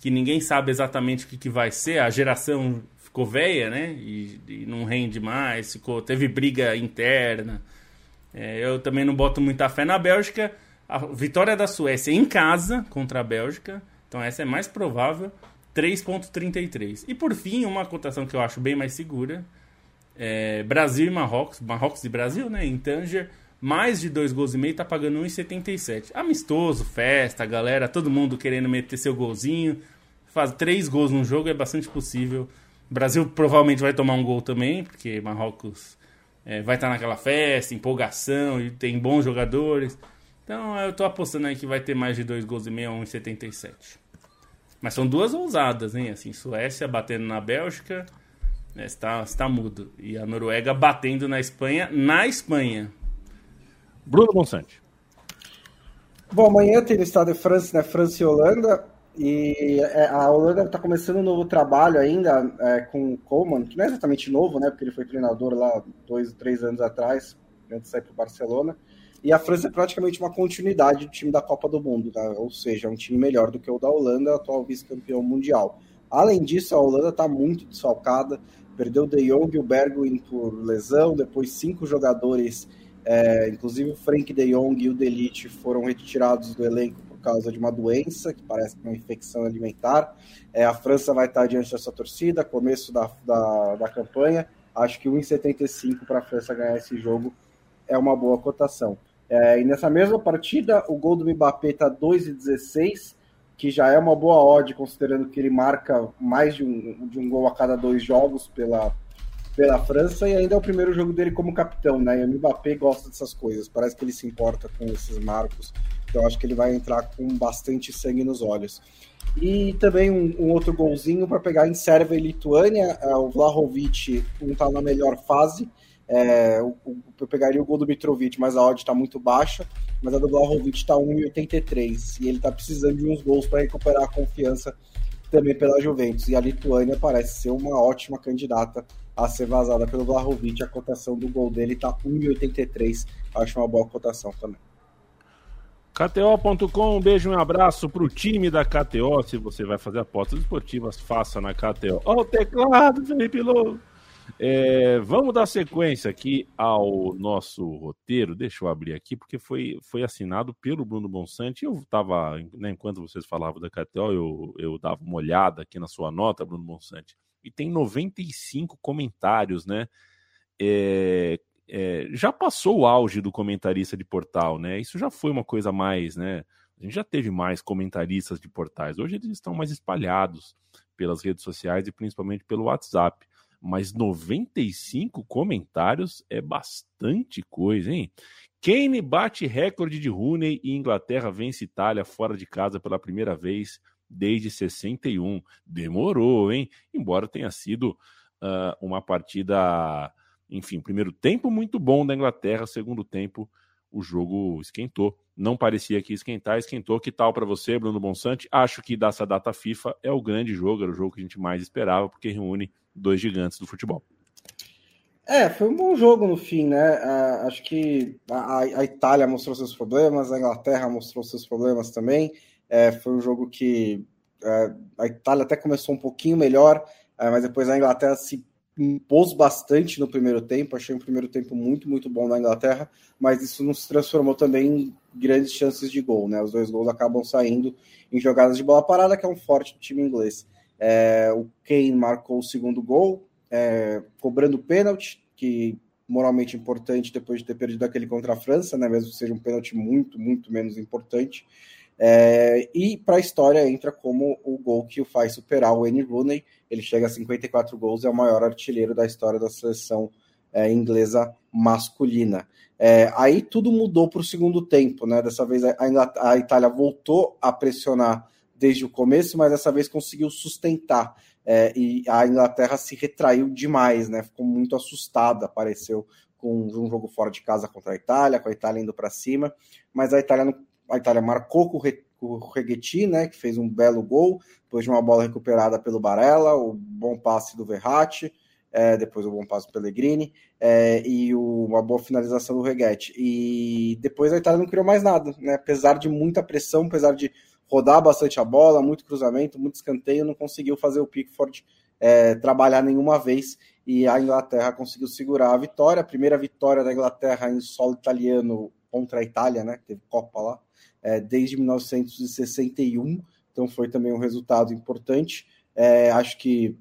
que ninguém sabe exatamente o que, que vai ser. A geração ficou velha, né? E, e, não rende mais, ficou, teve briga interna. É, eu também não boto muita fé na Bélgica. A vitória da Suécia em casa contra a Bélgica, então essa é mais provável, 3.33. E por fim, uma cotação que eu acho bem mais segura, é Brasil e Marrocos, Marrocos e Brasil, né, em Tanger, mais de dois gols e meio, tá pagando 1,77. Amistoso, festa, galera, todo mundo querendo meter seu golzinho. Faz três gols num jogo é bastante possível. Brasil provavelmente vai tomar um gol também, porque Marrocos é, vai estar naquela festa, empolgação, e tem bons jogadores. Então eu tô apostando aí que vai ter mais de dois gols e meio a 1,77. Mas são duas ousadas, hein? Assim, Suécia batendo na Bélgica, né, está, está mudo. E a Noruega batendo na Espanha, na Espanha. Bruno Bonsante. Bom, amanhã tem no Estado de França, né? França e Holanda. E é, a Holanda está começando um novo trabalho ainda é, com o Coleman, que não é exatamente novo, né? Porque ele foi treinador lá dois, três anos atrás, antes de sair para o Barcelona. E a França é praticamente uma continuidade do time da Copa do Mundo, tá? ou seja, é um time melhor do que o da Holanda, atual vice-campeão mundial. Além disso, a Holanda está muito desfalcada, perdeu De Jong e o Bergwijn por lesão, depois cinco jogadores, é, inclusive o Frank De Jong e o Delite foram retirados do elenco causa de uma doença, que parece uma infecção alimentar. É, a França vai estar diante dessa torcida, começo da, da, da campanha. Acho que 1,75 para a França ganhar esse jogo é uma boa cotação. É, e nessa mesma partida, o gol do Mbappé está 2,16, que já é uma boa odd, considerando que ele marca mais de um, de um gol a cada dois jogos pela, pela França, e ainda é o primeiro jogo dele como capitão, né? E o Mbappé gosta dessas coisas, parece que ele se importa com esses marcos eu acho que ele vai entrar com bastante sangue nos olhos. E também um, um outro golzinho para pegar em Sérvia e Lituânia. É, o Vlahovic não está na melhor fase. É, o, eu pegaria o gol do Mitrovic, mas a odd está muito baixa. Mas a do Vlahovic está 1,83 e ele está precisando de uns gols para recuperar a confiança também pela Juventus. E a Lituânia parece ser uma ótima candidata a ser vazada pelo Vlahovic. A cotação do gol dele está 1,83. Acho uma boa cotação também. KTO.com, um beijo e um abraço pro time da KTO. Se você vai fazer apostas esportivas, faça na KTO. Ó, o teclado, Felipe Lobo. É, vamos dar sequência aqui ao nosso roteiro. Deixa eu abrir aqui, porque foi, foi assinado pelo Bruno Bonsante. Eu estava, né, enquanto vocês falavam da KTO, eu, eu dava uma olhada aqui na sua nota, Bruno Bonsante. E tem 95 comentários, né? É, é, já passou o auge do comentarista de portal, né? Isso já foi uma coisa mais, né? A gente já teve mais comentaristas de portais. Hoje eles estão mais espalhados pelas redes sociais e principalmente pelo WhatsApp. Mas 95 comentários é bastante coisa, hein? Kane bate recorde de Rooney e Inglaterra vence Itália fora de casa pela primeira vez desde 61. Demorou, hein? Embora tenha sido uh, uma partida enfim, primeiro tempo muito bom da Inglaterra, segundo tempo o jogo esquentou. Não parecia que esquentar, esquentou. Que tal para você, Bruno Bonsante? Acho que dessa data FIFA é o grande jogo, era o jogo que a gente mais esperava, porque reúne dois gigantes do futebol. É, foi um bom jogo no fim, né? Uh, acho que a, a, Itália mostrou seus problemas, a Inglaterra mostrou seus problemas também. É, foi um jogo que uh, a Itália até começou um pouquinho melhor, uh, mas depois a Inglaterra se impôs bastante no primeiro tempo, achei um primeiro tempo muito, muito bom na Inglaterra, mas isso não se transformou também em grandes chances de gol, né? Os dois gols acabam saindo em jogadas de bola parada, que é um forte time inglês. É, o Kane marcou o segundo gol, é, cobrando pênalti, que moralmente importante depois de ter perdido aquele contra a França, né? Mesmo que seja um pênalti muito, muito menos importante. É, e para a história entra como o gol que o faz superar o Wayne Rooney. Ele chega a 54 gols, é o maior artilheiro da história da seleção é, inglesa masculina. É, aí tudo mudou para o segundo tempo, né? Dessa vez a, a, Itália voltou a pressionar desde o começo, mas dessa vez conseguiu sustentar. É, e a Inglaterra se retraiu demais, né? Ficou muito assustada, apareceu com um jogo fora de casa contra a Itália, com a Itália indo para cima, mas a Itália não a Itália marcou com o Reguetti, né, que fez um belo gol, depois de uma bola recuperada pelo Barella, o bom passe do Verratti, é, depois o bom passe do Pellegrini, é, e o, uma boa finalização do Reguetti. E depois a Itália não criou mais nada, né, apesar de muita pressão, apesar de rodar bastante a bola, muito cruzamento, muito escanteio, não conseguiu fazer o Pickford é, trabalhar nenhuma vez, e a Inglaterra conseguiu segurar a vitória, a primeira vitória da Inglaterra em solo italiano contra a Itália, né? Teve Copa lá, é, desde 1961, então foi também um resultado importante. É, acho que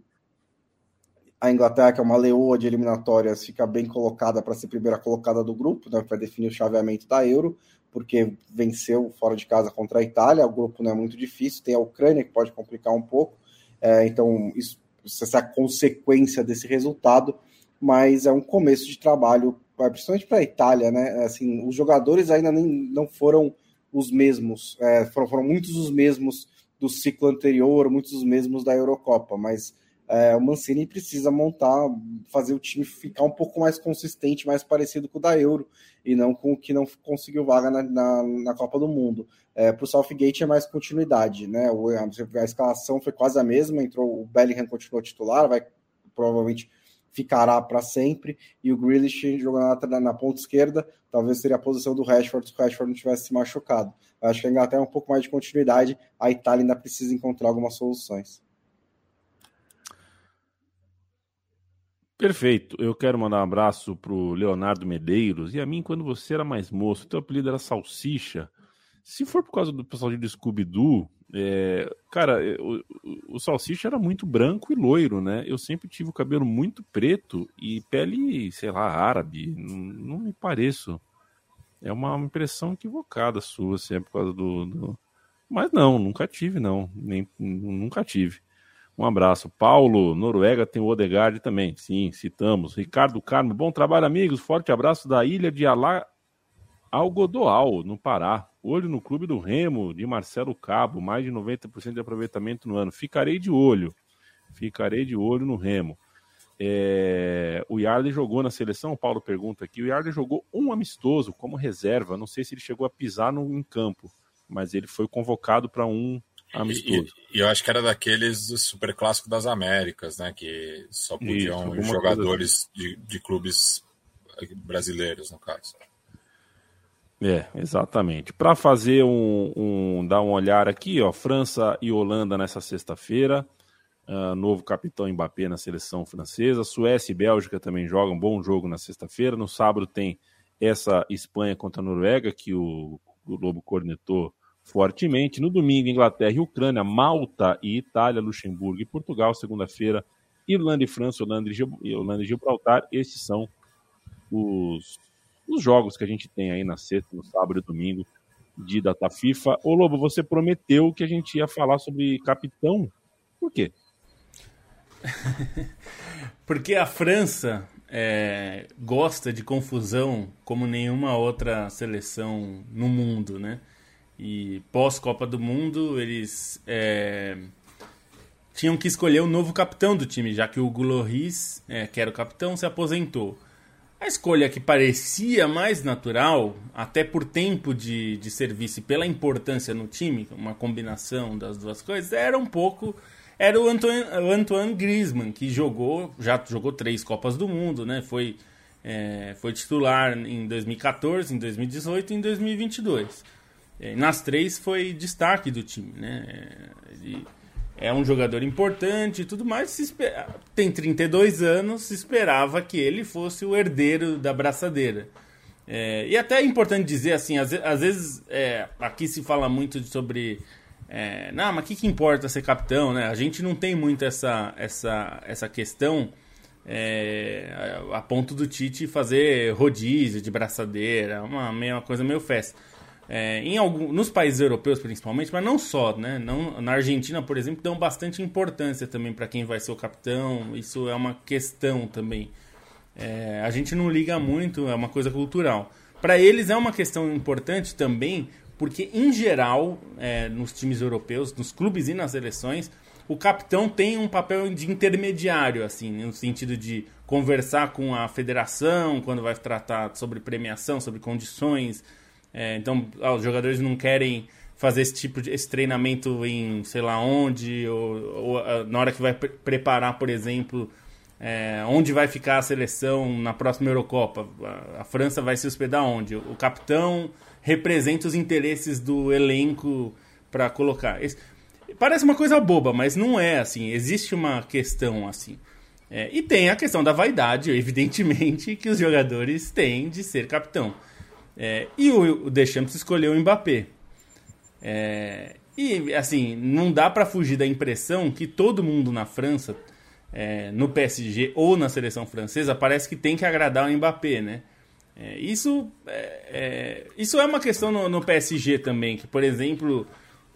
a Inglaterra, que é uma leoa de eliminatórias, fica bem colocada para ser primeira colocada do grupo, né, para definir o chaveamento da Euro, porque venceu fora de casa contra a Itália. O grupo não é muito difícil, tem a Ucrânia que pode complicar um pouco, é, então isso, essa é a consequência desse resultado, mas é um começo de trabalho, principalmente para a Itália, né? Assim, os jogadores ainda nem, não foram os mesmos, é, foram, foram muitos os mesmos do ciclo anterior, muitos os mesmos da Eurocopa, mas é, o Mancini precisa montar, fazer o time ficar um pouco mais consistente, mais parecido com o da Euro, e não com o que não conseguiu vaga na, na, na Copa do Mundo. É, Para o Southgate é mais continuidade, né? O, a, a, escalação foi quase a mesma, entrou o Bellingham continuou titular, vai provavelmente ficará para sempre, e o Grealish jogando na, na, ponta esquerda, talvez seria a posição do Rashford se o Rashford não tivesse se machucado. Eu acho que a Inglaterra é um pouco mais de continuidade, a Itália ainda precisa encontrar algumas soluções. Perfeito. Eu quero mandar um abraço pro Leonardo Medeiros. E a mim, quando você era mais moço, teu apelido era Salsicha. Se for por causa do pessoal de Scooby-Doo, é, cara, é, o, o, Salsicha era muito branco e loiro, né? Eu sempre tive o cabelo muito preto e pele, sei lá, árabe. Não, não me pareço. É uma impressão equivocada sua, assim, é por causa do, do... Mas não, nunca tive, não. Nem, nunca tive. Um abraço. Paulo, Noruega tem o Odegaard também. Sim, citamos. Ricardo Carmo, bom trabalho, amigos. Forte abraço da ilha de Alá Algodoal, no Pará. Olho no clube do Remo, de Marcelo Cabo. Mais de 90% de aproveitamento no ano. Ficarei de olho. Ficarei de olho no Remo. É... O Yarley jogou na seleção? O Paulo pergunta aqui. O Yarley jogou um amistoso como reserva. Não sei se ele chegou a pisar no, em campo, mas ele foi convocado para um amistoso. E, e, eu acho que era daqueles do Super Clássico das Américas, né? Que só podiam Isso, jogadores assim. de, de clubes brasileiros, no caso. É, exatamente. Para fazer um, um, dar um olhar aqui, ó, França e Holanda nessa sexta-feira, uh, novo capitão Mbappé na seleção francesa, Suécia e Bélgica também jogam bom jogo na sexta-feira. No sábado tem essa Espanha contra a Noruega que o, o Lobo cornetou fortemente. No domingo, Inglaterra e Ucrânia, Malta e Itália, Luxemburgo e Portugal. Segunda-feira, Irlanda e França, Holanda e, Gibraltar. Esses são os, os jogos que a gente tem aí na sexta, no sábado e domingo de data FIFA. Ô Lobo, você prometeu que a gente ia falar sobre capitão. Por quê? Porque a França é, gosta de confusão como nenhuma outra seleção no mundo, né? E pós-Copa do Mundo, eles é, tinham que escolher o novo capitão do time, já que o Guloris, é, que era o capitão, se aposentou. A escolha que parecia mais natural, até por tempo de, de serviço e pela importância no time, uma combinação das duas coisas, era um pouco. Era o Antoine, o Antoine Griezmann, que jogou, já jogou três Copas do Mundo, né? Foi, é, foi titular em 2014, em 2018 e em 2022. É, nas três foi destaque do time, né? Ele é um jogador importante e tudo mais. Tem 32 anos, se esperava que ele fosse o herdeiro da braçadeira. É, e até é importante dizer assim, às, às vezes é, aqui se fala muito sobre. É, não, mas o que, que importa ser capitão, né? A gente não tem muito essa, essa, essa questão é, a ponto do Tite fazer rodízio de braçadeira, uma, uma coisa meio festa. É, em algum, nos países europeus principalmente, mas não só, né? Não, na Argentina, por exemplo, dão bastante importância também para quem vai ser o capitão. Isso é uma questão também. É, a gente não liga muito, é uma coisa cultural. Para eles é uma questão importante também, porque em geral, é, nos times europeus, nos clubes e nas seleções, o capitão tem um papel de intermediário, assim, no sentido de conversar com a federação quando vai tratar sobre premiação, sobre condições é, então, os jogadores não querem fazer esse tipo de esse treinamento em sei lá onde, ou, ou ah, na hora que vai pre preparar, por exemplo, é, onde vai ficar a seleção na próxima Eurocopa. A, a, França vai se hospedar onde? O, capitão representa os interesses do elenco para colocar. Esse, parece uma coisa boba, mas não é assim. Existe uma questão assim. É, e tem a questão da vaidade, evidentemente, que os jogadores têm de ser capitão. É, e o, o Deschamps escolheu o Mbappé. É, e, assim, não dá para fugir da impressão que todo mundo na França, é, no PSG ou na seleção francesa, parece que tem que agradar o Mbappé, né? É, isso, é, é, isso é uma questão no, no, PSG também, que, por exemplo,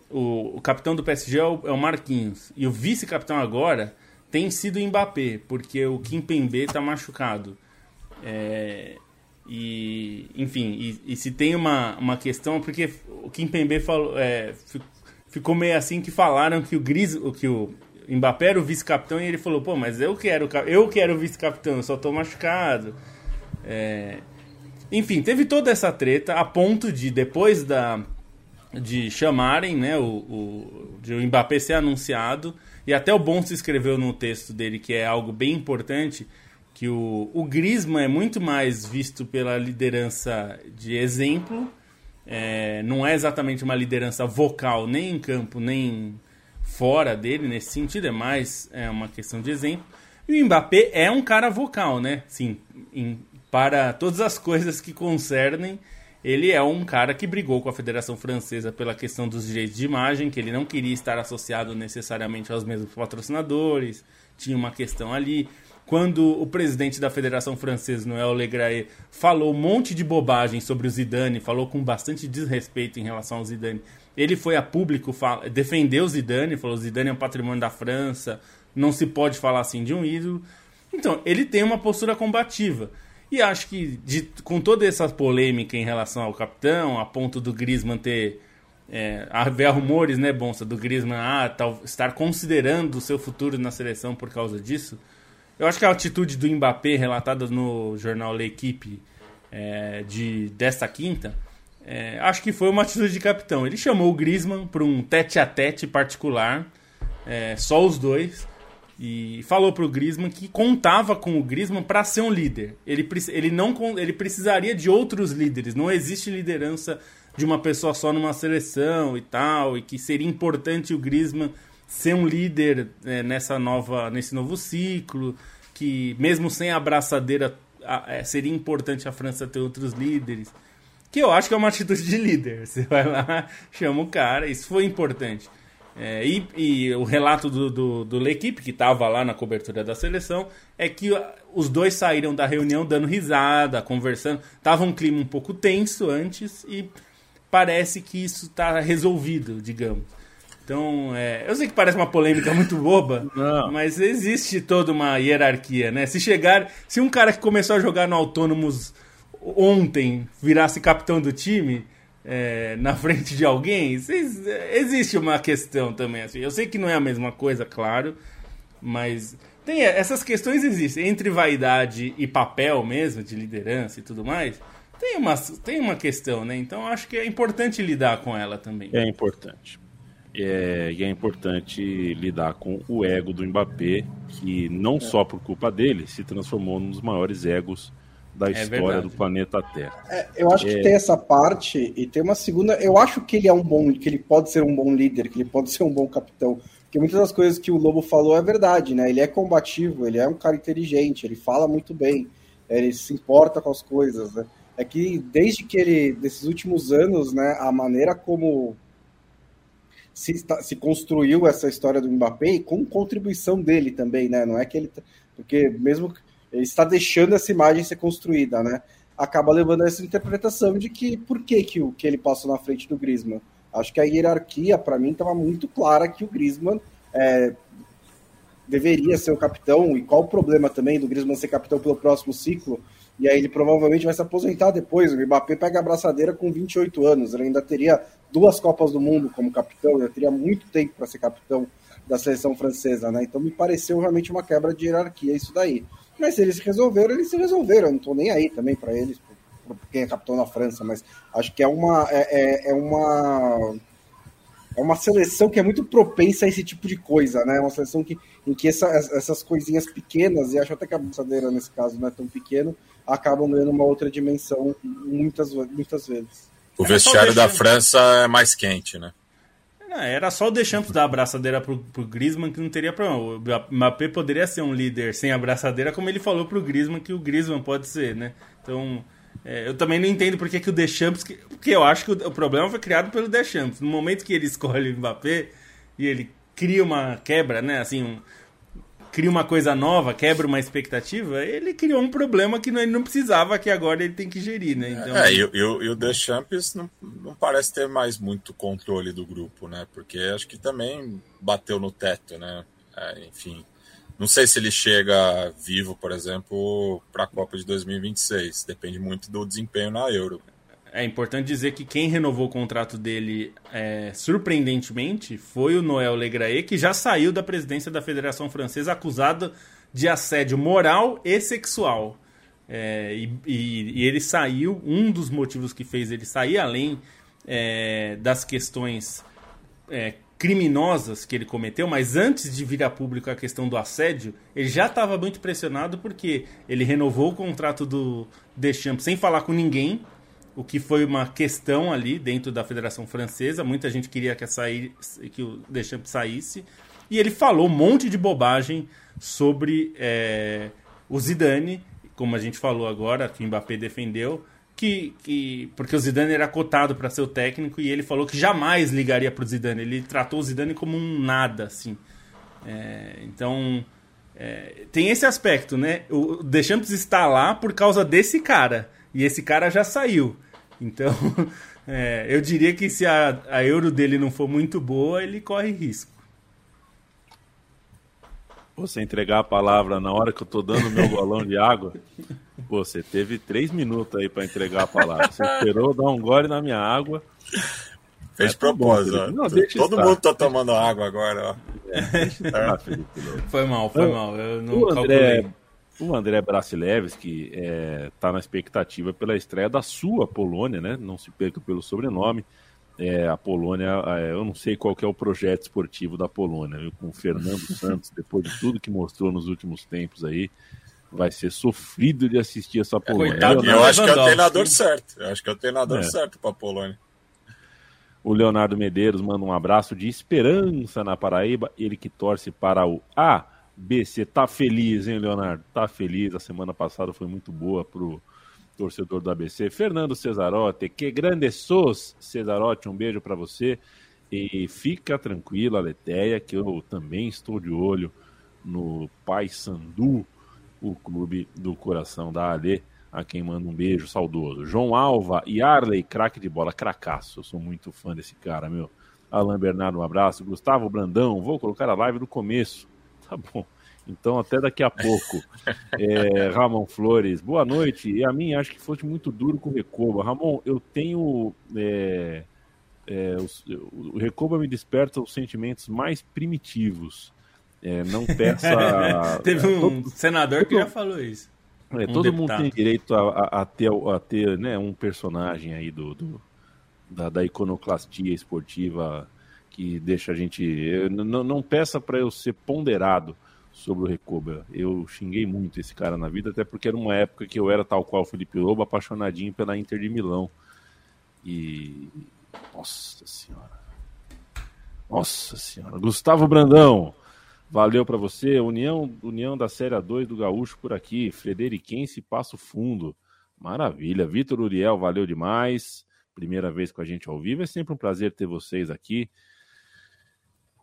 o, o capitão do PSG é o, é o Marquinhos, e o vice-capitão agora tem sido o Mbappé, porque o Kim Pembe está machucado. É, e, enfim, e, e, se tem uma, uma questão, porque o Kim Pembe falou, é, ficou meio assim que falaram que o Gris, que o Mbappé era o vice-capitão e ele falou, pô, mas eu quero, eu quero o vice-capitão, eu só tô machucado. É, enfim, teve toda essa treta a ponto de depois da de chamarem, né, o, o de o Mbappé ser anunciado, e até o Bonso escreveu no texto dele que é algo bem importante, que o, o Griezmann é muito mais visto pela liderança de exemplo, é, não é exatamente uma liderança vocal nem em campo, nem fora dele nesse sentido, é mais é uma questão de exemplo. E o Mbappé é um cara vocal, né? Sim, em, para todas as coisas que concernem ele é um cara que brigou com a Federação Francesa pela questão dos direitos de imagem, que ele não queria estar associado necessariamente aos mesmos patrocinadores, tinha uma questão ali. Quando o presidente da Federação Francesa, Noël Legraé, falou um monte de bobagem sobre o Zidane, falou com bastante desrespeito em relação ao Zidane, ele foi a público defender o Zidane, falou: Zidane é um patrimônio da França, não se pode falar assim de um ídolo. Então, ele tem uma postura combativa. E acho que de, com toda essa polêmica em relação ao capitão, a ponto do Griezmann ter. É, haver rumores, né, Bonsa, do Griezmann ah, tal, estar considerando o seu futuro na seleção por causa disso. Eu acho que a atitude do Mbappé, relatada no jornal L'Equipe é, de, desta quinta, é, acho que foi uma atitude de capitão. Ele chamou o Griezmann para um tete a tete particular, é, só os dois e falou pro Griezmann que contava com o Griezmann para ser um líder. Ele, ele não ele precisaria de outros líderes. Não existe liderança de uma pessoa só numa seleção e tal, e que seria importante o Griezmann ser um líder é, nessa nova nesse novo ciclo, que mesmo sem a abraçadeira é, seria importante a França ter outros líderes. Que eu acho que é uma atitude de líder. Você vai lá, chama o cara, isso foi importante. É, e, e, o relato do, do, do L'Equipe, que estava lá na cobertura da seleção, é que os dois saíram da reunião dando risada, conversando. Tava um clima um pouco tenso antes e parece que isso está resolvido, digamos. Então, é, eu sei que parece uma polêmica muito boba, Não. mas existe toda uma hierarquia, né? Se chegar, se um cara que começou a jogar no Autônomos ontem virasse capitão do time, é, na frente de alguém, existe uma questão também. Assim. Eu sei que não é a mesma coisa, claro, mas tem essas questões existem entre vaidade e papel mesmo de liderança e tudo mais. Tem uma, tem uma questão, né? Então acho que é importante lidar com ela também. É importante. É, e é importante lidar com o ego do Mbappé, que não é. só por culpa dele se transformou num dos maiores egos da é história verdade. do planeta Terra. É, eu acho que é. tem essa parte e tem uma segunda. Eu acho que ele é um bom, que ele pode ser um bom líder, que ele pode ser um bom capitão. Porque muitas das coisas que o Lobo falou é verdade, né? Ele é combativo, ele é um cara inteligente, ele fala muito bem, ele se importa com as coisas, né? É que desde que ele, desses últimos anos, né, a maneira como se, se construiu essa história do Mbappé, com contribuição dele também, né? Não é que ele. Porque mesmo ele está deixando essa imagem ser construída, né? Acaba levando a essa interpretação de que por que, que, o, que ele passou na frente do Griezmann. Acho que a hierarquia, para mim, estava muito clara que o Griezmann é, deveria ser o capitão, e qual o problema também do Griezmann ser capitão pelo próximo ciclo, e aí ele provavelmente vai se aposentar depois. O Mbappé pega a abraçadeira com 28 anos, ele ainda teria duas Copas do Mundo como capitão, ainda teria muito tempo para ser capitão da seleção francesa, né? Então me pareceu realmente uma quebra de hierarquia isso daí. Mas se eles resolveram, eles se resolveram. Eu não estou nem aí também para eles, por quem é capitão na França, mas acho que é uma. É, é, é, uma. É uma seleção que é muito propensa a esse tipo de coisa, né? É uma seleção que, em que essa, essas coisinhas pequenas, e acho até que a abraçadeira nesse caso não é tão pequeno, acabam ganhando uma outra dimensão muitas, muitas vezes. O vestiário da França é mais quente, né? Era só o Deschamps dar a abraçadeira pro, pro Griezmann que não teria problema. O Mbappé poderia ser um líder sem abraçadeira, como ele falou pro Griezmann que o Griezmann pode ser, né? Então, é, eu também não entendo porque que o Deschamps... Porque eu acho que o, o problema foi criado pelo Deschamps. No momento que ele escolhe o Mbappé e ele cria uma quebra, né? Assim, um, cria uma coisa nova, quebra uma expectativa, ele criou um problema que ele não precisava, que agora ele tem que gerir, né? Então... É, e, e o Deschamps não, não parece ter mais muito controle do grupo, né? Porque acho que também bateu no teto, né? É, enfim, não sei se ele chega vivo, por exemplo, para a Copa de 2026. Depende muito do desempenho na Euro. É importante dizer que quem renovou o contrato dele, é, surpreendentemente, foi o Noel Legraé, que já saiu da presidência da Federação Francesa acusado de assédio moral e sexual. É, e, e, e, ele saiu, um dos motivos que fez ele sair, além é, das questões é, criminosas que ele cometeu, mas antes de vir a público a questão do assédio, ele já estava muito pressionado porque ele renovou o contrato do Deschamps sem falar com ninguém, o que foi uma questão ali dentro da Federação Francesa. Muita gente queria que, sair, que o Deschamps saísse. E ele falou um monte de bobagem sobre é, o Zidane, como a gente falou agora, que o Mbappé defendeu, que, que porque o Zidane era cotado para ser o técnico e ele falou que jamais ligaria para o Zidane. Ele tratou o Zidane como um nada, assim. É, então é, tem esse aspecto, né? O Deschamps está lá por causa desse cara e esse cara já saiu. Então, é, eu diria que se a, a euro dele não for muito boa, ele corre risco. Você entregar a palavra na hora que eu tô dando meu golão de água, pô, você teve três minutos aí para entregar a palavra. Você esperou dar um gole na minha água. Fez é, propósito. Não, Todo estar. mundo tá tomando água agora, ó. É, estar, foi mal, foi mal. Eu não o André, o André Brasilevski está é, tá na expectativa pela estreia da sua Polônia, né? Não se perca pelo sobrenome. É, a Polônia, é, eu não sei qual é o projeto esportivo da Polônia, viu? com o Fernando Santos, depois de tudo que mostrou nos últimos tempos aí, vai ser sofrido de assistir essa é, Polônia. Coitado, eu, acho que é o treinador certo. Eu acho que é o treinador é. certo para a Polônia. O Leonardo Medeiros manda um abraço de esperança na Paraíba, ele que torce para o A. BC tá feliz, hein, Leonardo? Tá feliz. A semana passada foi muito boa pro torcedor do ABC. Fernando Cesarotti, que grande sos, Cesarotti, um beijo para você. E fica tranquila, Leteia, que eu também estou de olho no Pai Sandu, o clube do coração da Ale, a quem manda um beijo saudoso. João Alva e Arley, craque de bola, cracaço. Eu sou muito fã desse cara, meu. Alan Bernardo, um abraço. Gustavo Brandão, vou colocar a live no começo Tá bom. Então, até daqui a pouco. É, Ramon Flores, boa noite. E a mim, acho que fosse muito duro com o Recoba. Ramon, eu tenho. É, é, o, o Recoba me desperta os sentimentos mais primitivos. É, não peça. Teve um todo, senador todo, que já falou isso. É, um todo deputado. mundo tem direito a, a, a ter, a ter né, um personagem aí do, do da, da iconoclastia esportiva que deixa a gente. Não, não peça para eu ser ponderado sobre o Recoba. Eu xinguei muito esse cara na vida, até porque era uma época que eu era tal qual o Felipe Lobo, apaixonadinho pela Inter de Milão. E. Nossa Senhora. Nossa Senhora. Gustavo Brandão. Valeu para você. União, União da Série 2 do Gaúcho por aqui. Frederiquense Passo Fundo. Maravilha. Vitor Uriel, valeu demais. Primeira vez com a gente ao vivo. É sempre um prazer ter vocês aqui.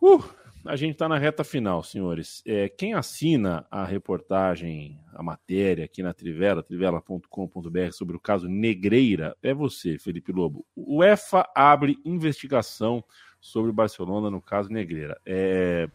Uh, a gente está na reta final, senhores. É, quem assina a reportagem, a matéria aqui na Trivela, trivela.com.br, sobre o caso Negreira, é você, Felipe Lobo. O EFA abre investigação sobre o Barcelona no caso Negreira. É,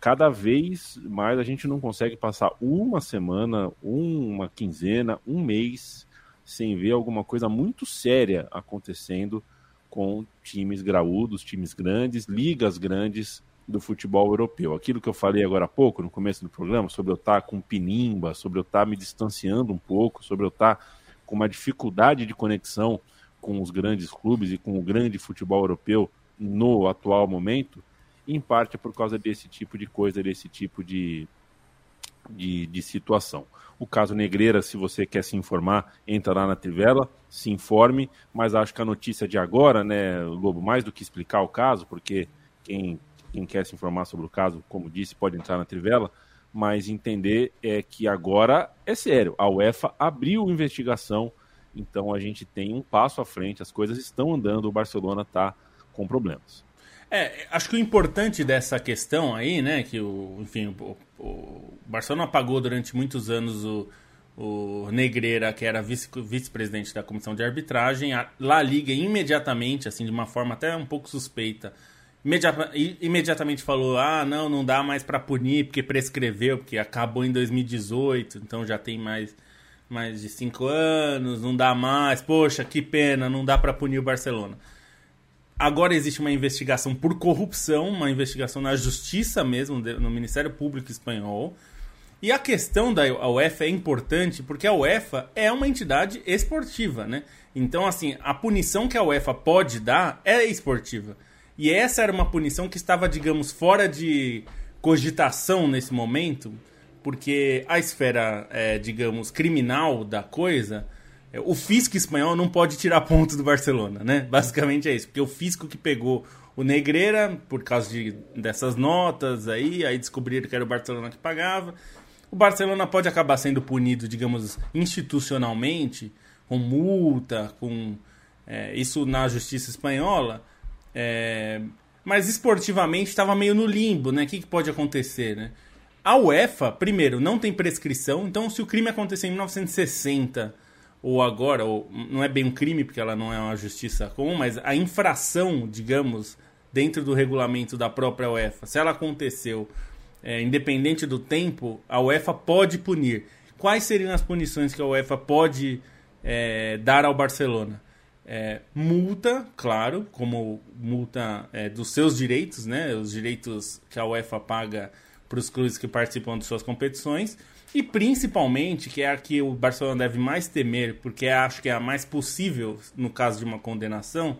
cada vez mais a gente não consegue passar uma semana, uma quinzena, um mês sem ver alguma coisa muito séria acontecendo com times graúdos, times grandes, ligas grandes do futebol europeu. Aquilo que eu falei agora há pouco, no começo do programa, sobre eu estar com pinimba, sobre eu estar me distanciando um pouco, sobre eu estar com uma dificuldade de conexão com os grandes clubes e com o grande futebol europeu no atual momento, em parte por causa desse tipo de coisa, desse tipo de, de, de situação. O caso Negreira, se você quer se informar, entra lá na Trivela, se informe, mas acho que a notícia de agora, né, Lobo, mais do que explicar o caso, porque quem, quem quer se informar sobre o caso, como disse, pode entrar na Trivela, mas entender é que agora é sério, a UEFA abriu investigação, então a gente tem um passo à frente, as coisas estão andando, o Barcelona está com problemas. É, acho que o importante dessa questão aí, né, que o, enfim, o, o Barcelona pagou durante muitos anos o, o Negreira, que era vice-presidente vice da comissão de arbitragem, a La Liga imediatamente, assim, de uma forma até um pouco suspeita, imediatamente falou: ah, não, não dá mais para punir porque prescreveu, porque acabou em 2018, então já tem mais, mais de cinco anos, não dá mais, poxa, que pena, não dá para punir o Barcelona. Agora existe uma investigação por corrupção, uma investigação na justiça mesmo, no Ministério Público Espanhol. E a questão da UEFA é importante porque a UEFA é uma entidade esportiva, né? Então, assim, a punição que a UEFA pode dar é esportiva. E essa era uma punição que estava, digamos, fora de cogitação nesse momento, porque a esfera, é, digamos, criminal da coisa o fisco espanhol não pode tirar ponto do Barcelona, né? Basicamente é isso, porque o fisco que pegou o Negreira por causa de, dessas notas aí, aí descobriram que era o Barcelona que pagava. O Barcelona pode acabar sendo punido, digamos, institucionalmente, com multa, com é, isso na justiça espanhola, é, mas esportivamente estava meio no limbo, né? O que, que pode acontecer, né? A UEFA, primeiro, não tem prescrição, então se o crime acontecer em 1960 ou agora, ou não é bem um crime, porque ela não é uma justiça comum, mas a infração, digamos, dentro do regulamento da própria UEFA, se ela aconteceu, é, independente do tempo, a UEFA pode punir. Quais seriam as punições que a UEFA pode é, dar ao Barcelona? É, multa, claro, como multa é, dos seus direitos, né? Os direitos que a UEFA paga para os clubes que participam de suas competições e principalmente, que é a que o Barcelona deve mais temer, porque acho que é a mais possível no caso de uma condenação,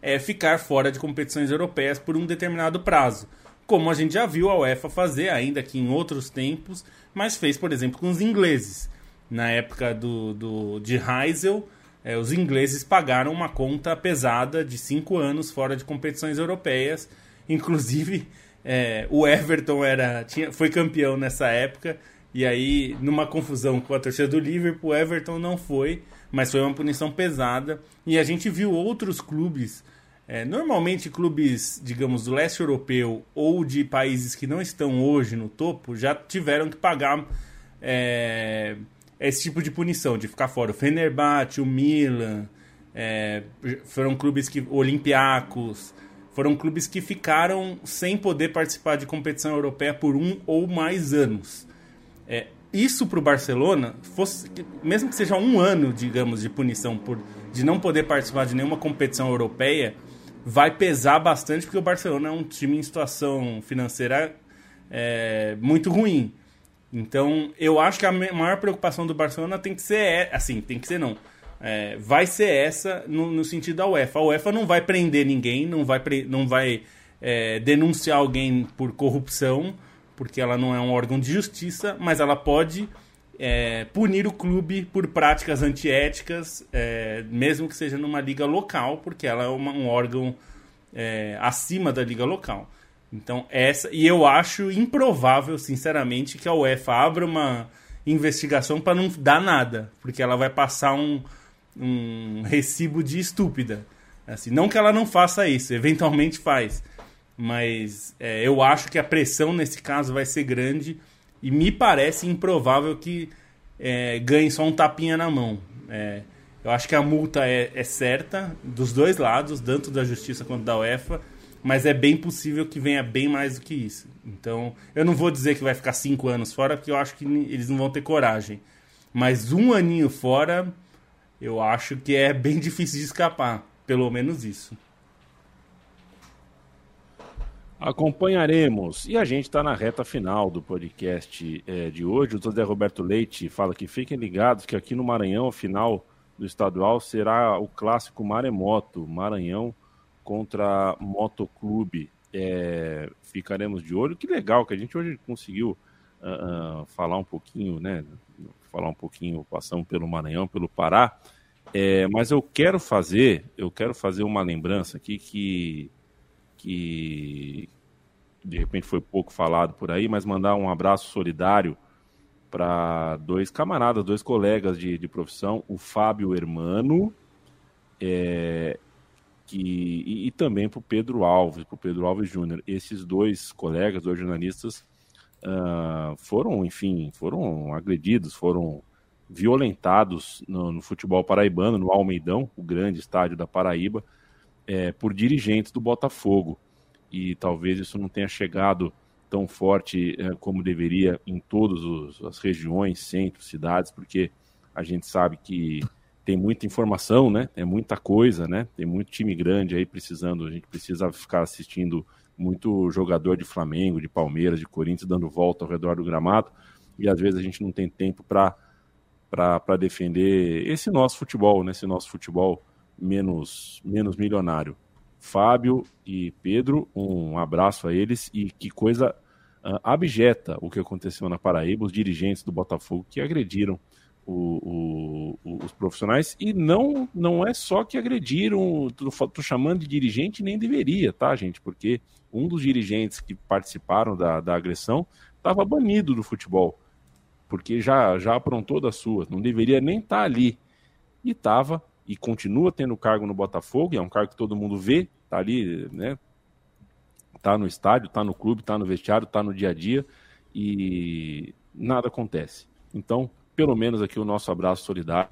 é ficar fora de competições europeias por um determinado prazo. Como a gente já viu a UEFA fazer, ainda que em outros tempos, mas fez, por exemplo, com os ingleses. Na época do, do, de Heysel, é, os ingleses pagaram uma conta pesada de cinco anos fora de competições europeias. Inclusive, é, o Everton era, tinha, foi campeão nessa época e aí, numa confusão com a torcida do Liverpool, Everton não foi, mas foi uma punição pesada. E a gente viu outros clubes, é, normalmente clubes, digamos, do leste europeu ou de países que não estão hoje no topo, já tiveram que pagar é, esse tipo de punição, de ficar fora. O Fenerbahçe, o Milan, é, foram clubes que. Olympiacos, foram clubes que ficaram sem poder participar de competição europeia por um ou mais anos. É, isso para o Barcelona, fosse, mesmo que seja um ano, digamos, de punição por de não poder participar de nenhuma competição europeia, vai pesar bastante porque o Barcelona é um time em situação financeira é, muito ruim. Então, eu acho que a maior preocupação do Barcelona tem que ser, assim, tem que ser não, é, vai ser essa no, no, sentido da UEFA. A UEFA não vai prender ninguém, não vai, não vai é, denunciar alguém por corrupção porque ela não é um órgão de justiça, mas ela pode é, punir o clube por práticas antiéticas, é, mesmo que seja numa liga local, porque ela é uma, um órgão é, acima da liga local. Então, essa. E eu acho improvável, sinceramente, que a UEFA abra uma investigação para não dar nada, porque ela vai passar um, um recibo de estúpida. Assim, não que ela não faça isso, eventualmente faz mas é, eu acho que a pressão nesse caso vai ser grande e me parece improvável que é, ganhe só um tapinha na mão. É, eu acho que a multa é, é, certa dos dois lados, tanto da Justiça quanto da UEFA, mas é bem possível que venha bem mais do que isso. Então, eu não vou dizer que vai ficar cinco anos fora, porque eu acho que eles não vão ter coragem. Mas um aninho fora, eu acho que é bem difícil de escapar. Pelo menos isso. Acompanharemos. E a gente está na reta final do podcast é, de hoje. O José Roberto Leite fala que fiquem ligados que aqui no Maranhão, a final do estadual será o clássico Maremoto, Maranhão contra Motoclube. É, ficaremos de olho. Que legal que a gente hoje conseguiu uh, falar um pouquinho, né? Falar um pouquinho, passamos pelo Maranhão, pelo Pará. É, mas eu quero fazer, eu quero fazer uma lembrança aqui que, que de repente foi pouco falado por aí, mas mandar um abraço solidário para dois camaradas, dois colegas de, de profissão, o Fábio Hermano é, que, e, e também para o Pedro Alves, para o Pedro Alves Júnior. Esses dois colegas, dois jornalistas, uh, foram, enfim, foram agredidos, foram violentados no, no, futebol paraibano, no Almeidão, o grande estádio da Paraíba, é, por dirigentes do Botafogo. E talvez isso não tenha chegado tão forte é, como deveria em todas as regiões, centros, cidades, porque a gente sabe que tem muita informação, né? É muita coisa, né? Tem muito time grande aí precisando, a gente precisa ficar assistindo muito jogador de Flamengo, de Palmeiras, de Corinthians dando volta ao redor do gramado, e às vezes a gente não tem tempo para para defender esse nosso futebol, né? Esse nosso futebol menos menos milionário. Fábio e Pedro, um abraço a eles. E que coisa uh, abjeta o que aconteceu na Paraíba, os dirigentes do Botafogo que agrediram o, o, os profissionais. E não não é só que agrediram, tô, chamando de dirigente nem deveria, tá, gente? Porque um dos dirigentes que participaram da, da agressão estava banido do futebol, porque já já aprontou das suas, não deveria nem estar tá ali. E estava e continua tendo cargo no Botafogo, é um cargo que todo mundo vê, tá ali, né? Tá no estádio, tá no clube, tá no vestiário, tá no dia a dia e nada acontece. Então, pelo menos aqui o nosso abraço solidário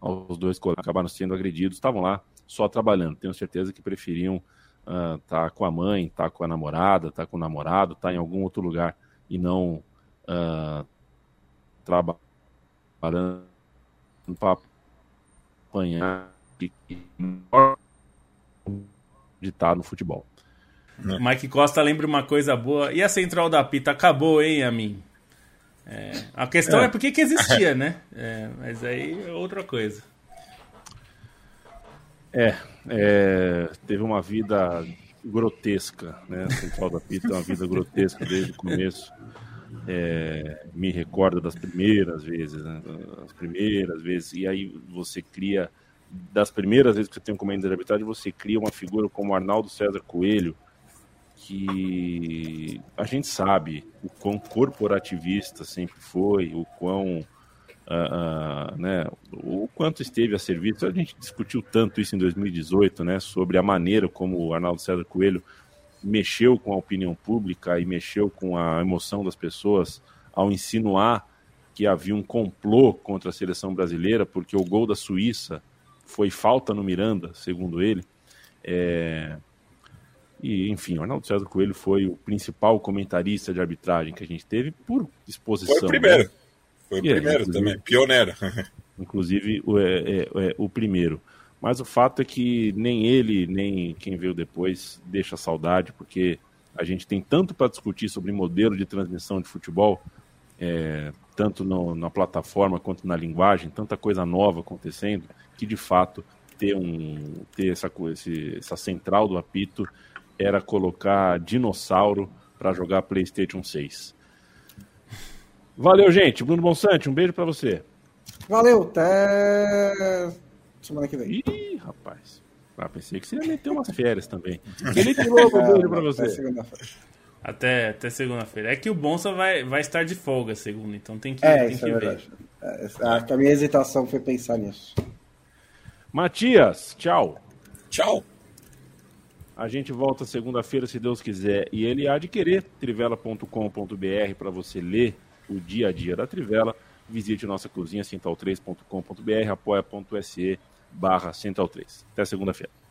aos dois que acabaram sendo agredidos, estavam lá só trabalhando. Tenho certeza que preferiam estar uh, tá com a mãe, estar tá com a namorada, estar tá com o namorado, estar tá em algum outro lugar e não uh, trabalhando para apanhar de estar no futebol. Mike Costa lembra uma coisa boa. E a central da Pita acabou, hein, a mim? É, a questão é, é por que, que existia, né? É, mas aí é outra coisa. É, é, teve uma vida grotesca, né? Central da Pita é uma vida grotesca desde o começo. É, me recordo das primeiras vezes, né? as primeiras vezes, e aí você cria, das primeiras vezes que você tem um comando de arbitragem, você cria uma figura como Arnaldo César Coelho, que a gente sabe o quão corporativista sempre foi, o quão uh, uh, né, o quanto esteve a serviço. A gente discutiu tanto isso em 2018, né, sobre a maneira como o Arnaldo César Coelho mexeu com a opinião pública e mexeu com a emoção das pessoas ao insinuar que havia um complô contra a seleção brasileira porque o gol da Suíça foi falta no Miranda, segundo ele. É, e, enfim, o Arnaldo César Coelho foi o principal comentarista de arbitragem que a gente teve por exposição. Foi o primeiro. Né? Foi o e primeiro é, também, pioneiro. inclusive, o, é, é, é, o primeiro. Mas o fato é que nem ele, nem quem veio depois deixa saudade, porque a gente tem tanto para discutir sobre modelo de transmissão de futebol, é, tanto no, na plataforma quanto na linguagem, tanta coisa nova acontecendo, que de fato ter, um, ter essa, esse, essa central do apito era colocar dinossauro para jogar PlayStation 6. Valeu, gente. Bruno Bonsante, um beijo para você. Valeu, até semana que vem. Ih, rapaz. Ah, pensei que você ia meter umas férias também. Felipe Lobo, um beijo para você. Até segunda-feira. Até, até segunda-feira. É que o Bonsa vai, vai estar de folga segunda, então tem que, é, tem que é ver. É, a minha hesitação foi pensar nisso. Matias, tchau. Tchau. A gente volta segunda-feira, se Deus quiser. E ele há de querer trivela.com.br para você ler o dia a dia da Trivela. Visite nossa cozinha central3.com.br, apoia.se barra central3. Até segunda-feira.